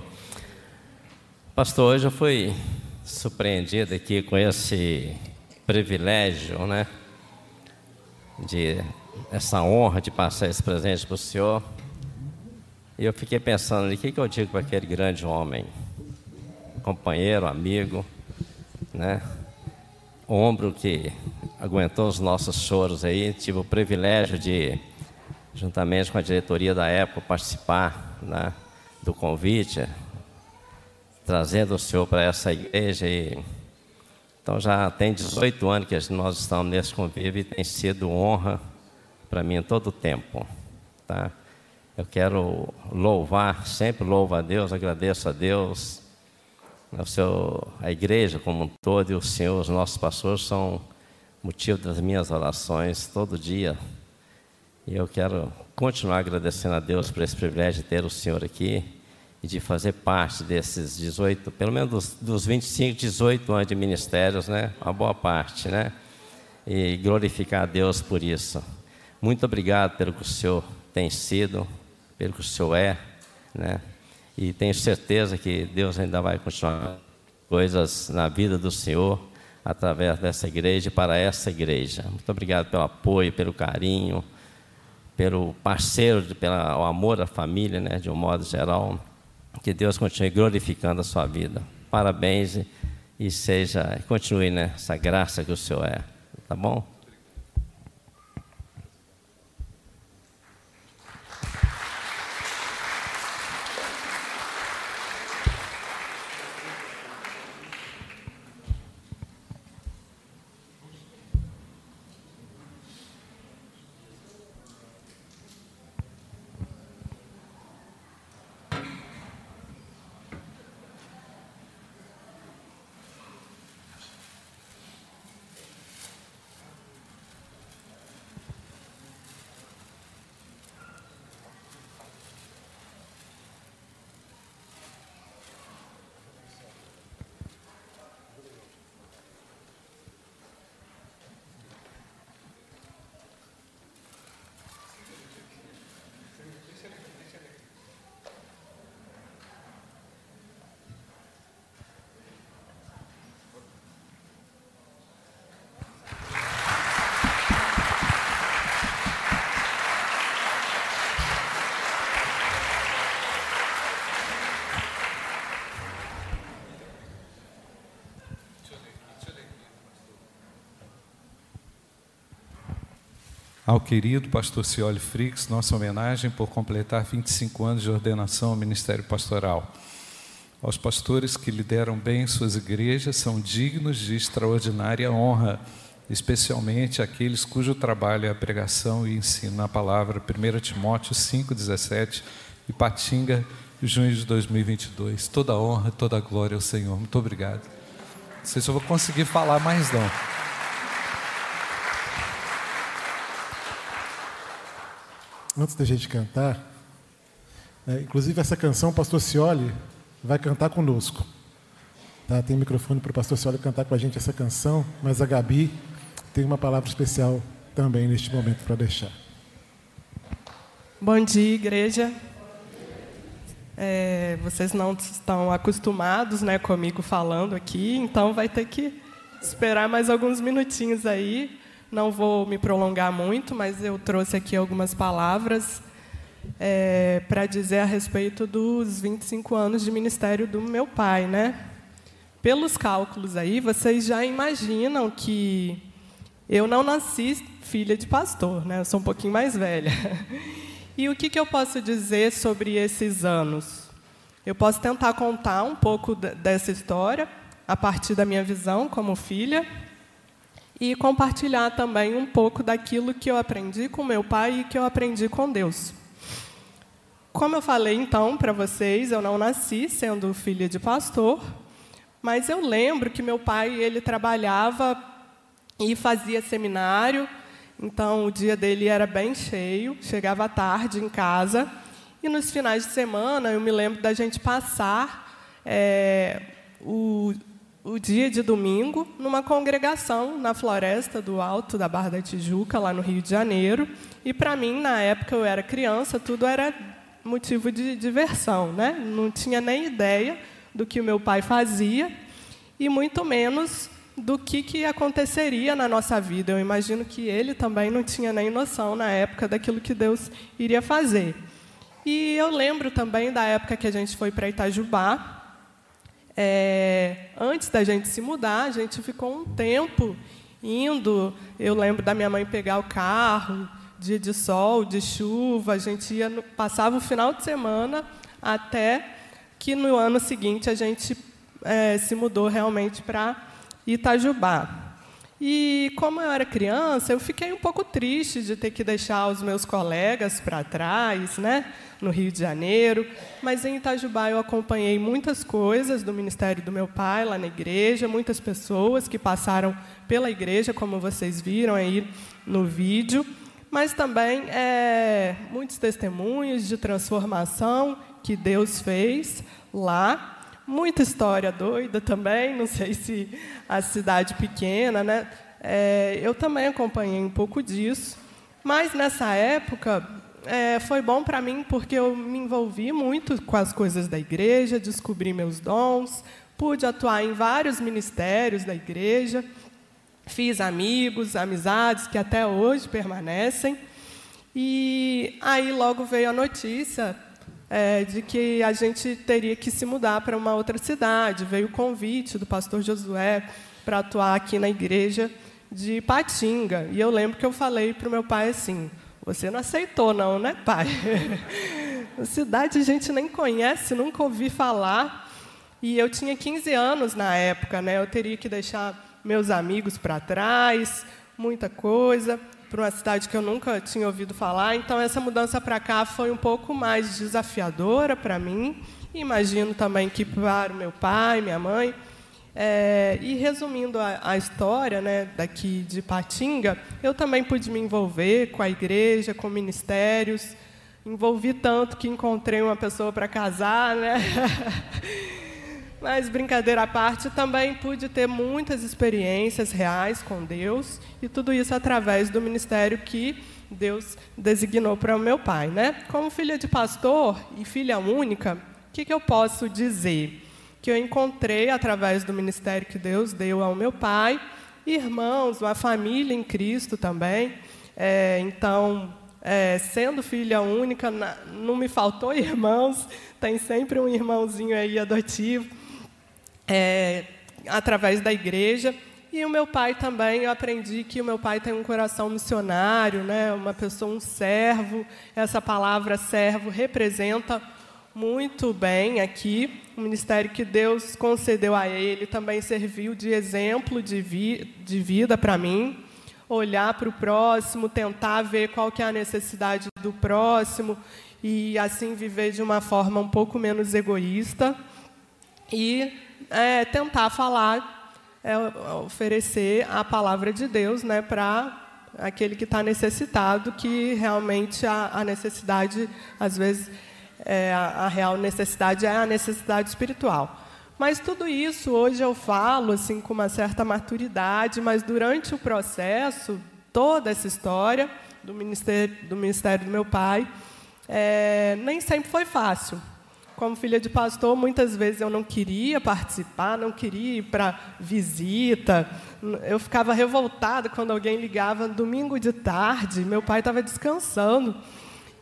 Pastor, hoje eu fui surpreendido aqui com esse privilégio, né? De essa honra de passar esse presente para o senhor. E eu fiquei pensando, o que, que eu digo para aquele grande homem? Companheiro, amigo, né? ombro que aguentou os nossos choros aí. Tive o privilégio de, juntamente com a diretoria da época, participar né, do convite, trazendo o senhor para essa igreja. E, então já tem 18 anos que nós estamos nesse convívio e tem sido honra para mim todo o tempo. Tá? Eu quero louvar, sempre louvo a Deus, agradeço a Deus o seu, a igreja como um todo e o Senhor, os nossos pastores, são motivo das minhas orações todo dia. E eu quero continuar agradecendo a Deus por esse privilégio de ter o Senhor aqui e de fazer parte desses 18, pelo menos dos, dos 25, 18 anos de ministérios, né? Uma boa parte, né? E glorificar a Deus por isso. Muito obrigado pelo que o Senhor tem sido, pelo que o Senhor é, né? E tenho certeza que Deus ainda vai continuar coisas na vida do Senhor através dessa igreja e para essa igreja. Muito obrigado pelo apoio, pelo carinho, pelo parceiro, pelo amor à família, né, de um modo geral. Que Deus continue glorificando a sua vida. Parabéns e seja, continue nessa né, graça que o Senhor é. Tá bom? Ao querido pastor Cioli Frix, nossa homenagem por completar 25 anos de ordenação ao ministério pastoral. Aos pastores que lideram bem suas igrejas são dignos de extraordinária honra, especialmente aqueles cujo trabalho é a pregação e ensino na palavra 1 Timóteo 5,17 e Patinga, junho de 2022. Toda honra, toda glória ao Senhor. Muito obrigado. Não sei se eu vou conseguir falar mais não. Antes da gente cantar, é, inclusive essa canção, o pastor Cioli vai cantar conosco. Tá? Tem microfone para o pastor Cioli cantar com a gente essa canção, mas a Gabi tem uma palavra especial também neste momento para deixar. Bom dia, igreja. É, vocês não estão acostumados né, comigo falando aqui, então vai ter que esperar mais alguns minutinhos aí não vou me prolongar muito, mas eu trouxe aqui algumas palavras é, para dizer a respeito dos 25 anos de ministério do meu pai, né? pelos cálculos aí, vocês já imaginam que eu não nasci filha de pastor, né? Eu sou um pouquinho mais velha. E o que, que eu posso dizer sobre esses anos? Eu posso tentar contar um pouco dessa história a partir da minha visão como filha e compartilhar também um pouco daquilo que eu aprendi com meu pai e que eu aprendi com Deus. Como eu falei então para vocês, eu não nasci sendo filha de pastor, mas eu lembro que meu pai ele trabalhava e fazia seminário, então o dia dele era bem cheio, chegava tarde em casa e nos finais de semana eu me lembro da gente passar é, o, o dia de domingo numa congregação na floresta do Alto da Barra da Tijuca, lá no Rio de Janeiro. E para mim, na época eu era criança, tudo era motivo de diversão, né? Não tinha nem ideia do que o meu pai fazia e muito menos do que, que aconteceria na nossa vida. Eu imagino que ele também não tinha nem noção na época daquilo que Deus iria fazer. E eu lembro também da época que a gente foi para Itajubá. É, antes da gente se mudar, a gente ficou um tempo indo. Eu lembro da minha mãe pegar o carro, dia de sol, de chuva, a gente ia passava o final de semana até que no ano seguinte a gente é, se mudou realmente para Itajubá. E como eu era criança, eu fiquei um pouco triste de ter que deixar os meus colegas para trás, né, no Rio de Janeiro. Mas em Itajubá eu acompanhei muitas coisas do ministério do meu pai lá na igreja, muitas pessoas que passaram pela igreja, como vocês viram aí no vídeo mas também é, muitos testemunhos de transformação que Deus fez lá. Muita história doida também, não sei se a cidade pequena, né? É, eu também acompanhei um pouco disso, mas nessa época é, foi bom para mim porque eu me envolvi muito com as coisas da igreja, descobri meus dons, pude atuar em vários ministérios da igreja Fiz amigos, amizades que até hoje permanecem. E aí logo veio a notícia é, de que a gente teria que se mudar para uma outra cidade. Veio o convite do pastor Josué para atuar aqui na igreja de Patinga. E eu lembro que eu falei para o meu pai assim: Você não aceitou, não, né, pai? [laughs] cidade a gente nem conhece, nunca ouvi falar. E eu tinha 15 anos na época, né? Eu teria que deixar meus amigos para trás, muita coisa, para uma cidade que eu nunca tinha ouvido falar. Então, essa mudança para cá foi um pouco mais desafiadora para mim. Imagino também que para meu pai, minha mãe. É, e resumindo a, a, história né, daqui de Patinga, eu também pude me envolver com a igreja, com ministérios. Envolvi tanto que encontrei uma pessoa para casar, né? [laughs] Mas, brincadeira à parte, também pude ter muitas experiências reais com Deus, e tudo isso através do ministério que Deus designou para o meu pai. Né? Como filha de pastor e filha única, o que, que eu posso dizer? Que eu encontrei, através do ministério que Deus deu ao meu pai, irmãos, uma família em Cristo também. É, então, é, sendo filha única, não me faltou [laughs] irmãos, tem sempre um irmãozinho aí adotivo é, através da igreja. E o meu pai também, eu aprendi que o meu pai tem um coração missionário, né? uma pessoa, um servo. Essa palavra servo representa muito bem aqui. O ministério que Deus concedeu a ele também serviu de exemplo de, vi, de vida para mim. Olhar para o próximo, tentar ver qual que é a necessidade do próximo e assim viver de uma forma um pouco menos egoísta. E é, tentar falar, é, oferecer a palavra de Deus né, para aquele que está necessitado, que realmente a, a necessidade, às vezes, é, a, a real necessidade é a necessidade espiritual. Mas tudo isso hoje eu falo assim com uma certa maturidade, mas durante o processo, toda essa história do ministério do, ministério do meu pai, é, nem sempre foi fácil como filha de pastor, muitas vezes eu não queria participar, não queria ir para visita. Eu ficava revoltada quando alguém ligava domingo de tarde, meu pai estava descansando.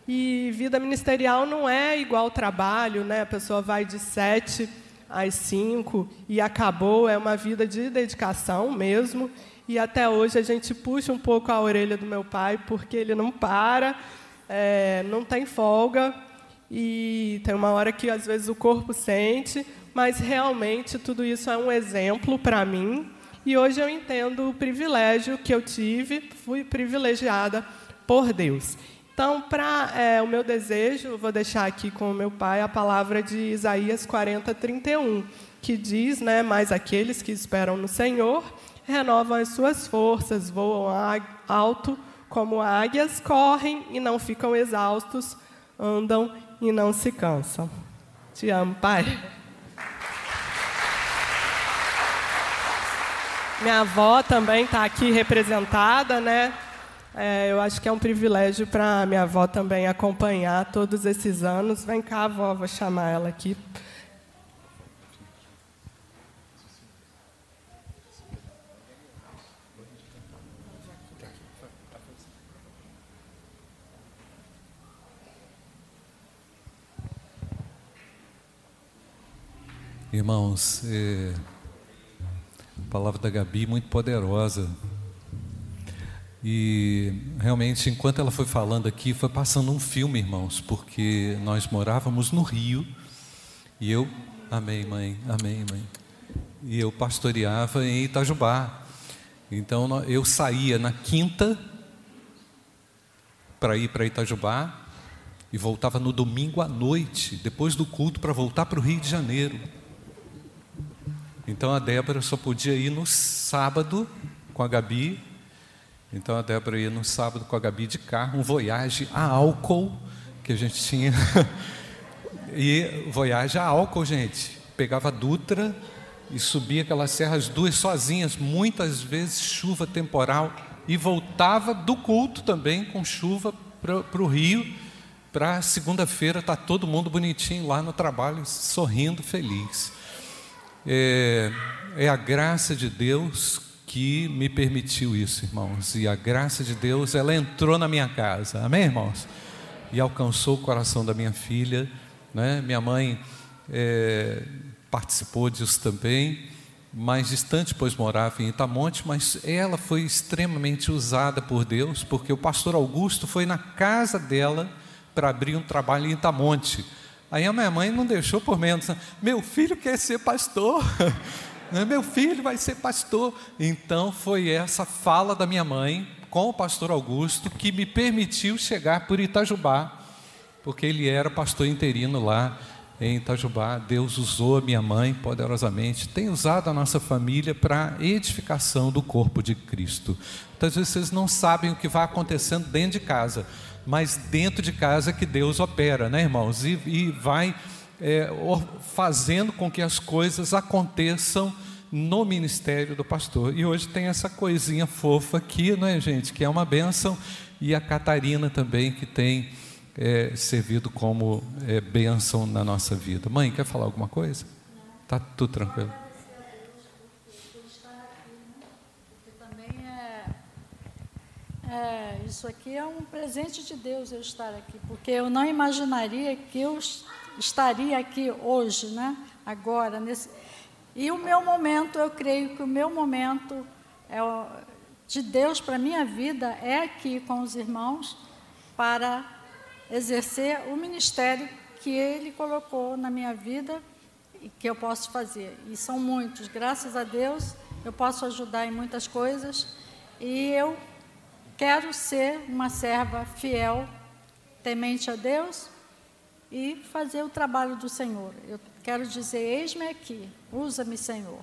E vida ministerial não é igual trabalho, né? A pessoa vai de sete às 5 e acabou. É uma vida de dedicação mesmo. E até hoje a gente puxa um pouco a orelha do meu pai, porque ele não para, é, não tem folga. E tem uma hora que às vezes o corpo sente, mas realmente tudo isso é um exemplo para mim. E hoje eu entendo o privilégio que eu tive, fui privilegiada por Deus. Então, para é, o meu desejo, vou deixar aqui com o meu pai a palavra de Isaías 40, 31, que diz, né, mas aqueles que esperam no Senhor renovam as suas forças, voam alto como águias, correm e não ficam exaustos, andam e não se cansam. Te amo, Pai. Minha avó também está aqui representada, né? É, eu acho que é um privilégio para minha avó também acompanhar todos esses anos. Vem cá, avó, vou chamar ela aqui. Irmãos, é, a palavra da Gabi muito poderosa. E realmente, enquanto ela foi falando aqui, foi passando um filme, irmãos, porque nós morávamos no Rio e eu, amém, mãe, amém, mãe. E eu pastoreava em Itajubá. Então eu saía na quinta para ir para Itajubá e voltava no domingo à noite, depois do culto, para voltar para o Rio de Janeiro. Então a Débora só podia ir no sábado com a Gabi então a Débora ia no sábado com a Gabi de carro, um Voyage a álcool que a gente tinha. [laughs] e Voyage a álcool, gente. Pegava a Dutra e subia aquelas serras duas sozinhas, muitas vezes chuva temporal, e voltava do culto também com chuva para o Rio, para segunda-feira estar tá todo mundo bonitinho lá no trabalho, sorrindo, feliz. É, é a graça de Deus que me permitiu isso, irmãos. E a graça de Deus, ela entrou na minha casa. Amém, irmãos? E alcançou o coração da minha filha. Né? Minha mãe é, participou disso também, mais distante, pois morava em Itamonte, mas ela foi extremamente usada por Deus, porque o pastor Augusto foi na casa dela para abrir um trabalho em Itamonte. Aí a minha mãe não deixou por menos. Meu filho quer ser pastor. [laughs] Né, meu filho vai ser pastor. Então foi essa fala da minha mãe com o pastor Augusto que me permitiu chegar por Itajubá, porque ele era pastor interino lá em Itajubá. Deus usou a minha mãe poderosamente, tem usado a nossa família para edificação do corpo de Cristo. Muitas vezes vocês não sabem o que vai acontecendo dentro de casa, mas dentro de casa é que Deus opera, né, irmãos? E, e vai é, fazendo com que as coisas aconteçam no ministério do pastor. E hoje tem essa coisinha fofa aqui, não é, gente? Que é uma bênção. E a Catarina também, que tem é, servido como é, bênção na nossa vida. Mãe, quer falar alguma coisa? Tá tudo tranquilo. É, isso aqui é um presente de Deus eu estar aqui, porque eu não imaginaria que eu estaria aqui hoje, né? Agora, nesse. E o meu momento, eu creio que o meu momento é de Deus para a minha vida é aqui com os irmãos para exercer o ministério que Ele colocou na minha vida e que eu posso fazer. E são muitos, graças a Deus, eu posso ajudar em muitas coisas e eu quero ser uma serva fiel, temente a Deus e fazer o trabalho do Senhor. Eu quero dizer: eis-me aqui, usa-me, Senhor.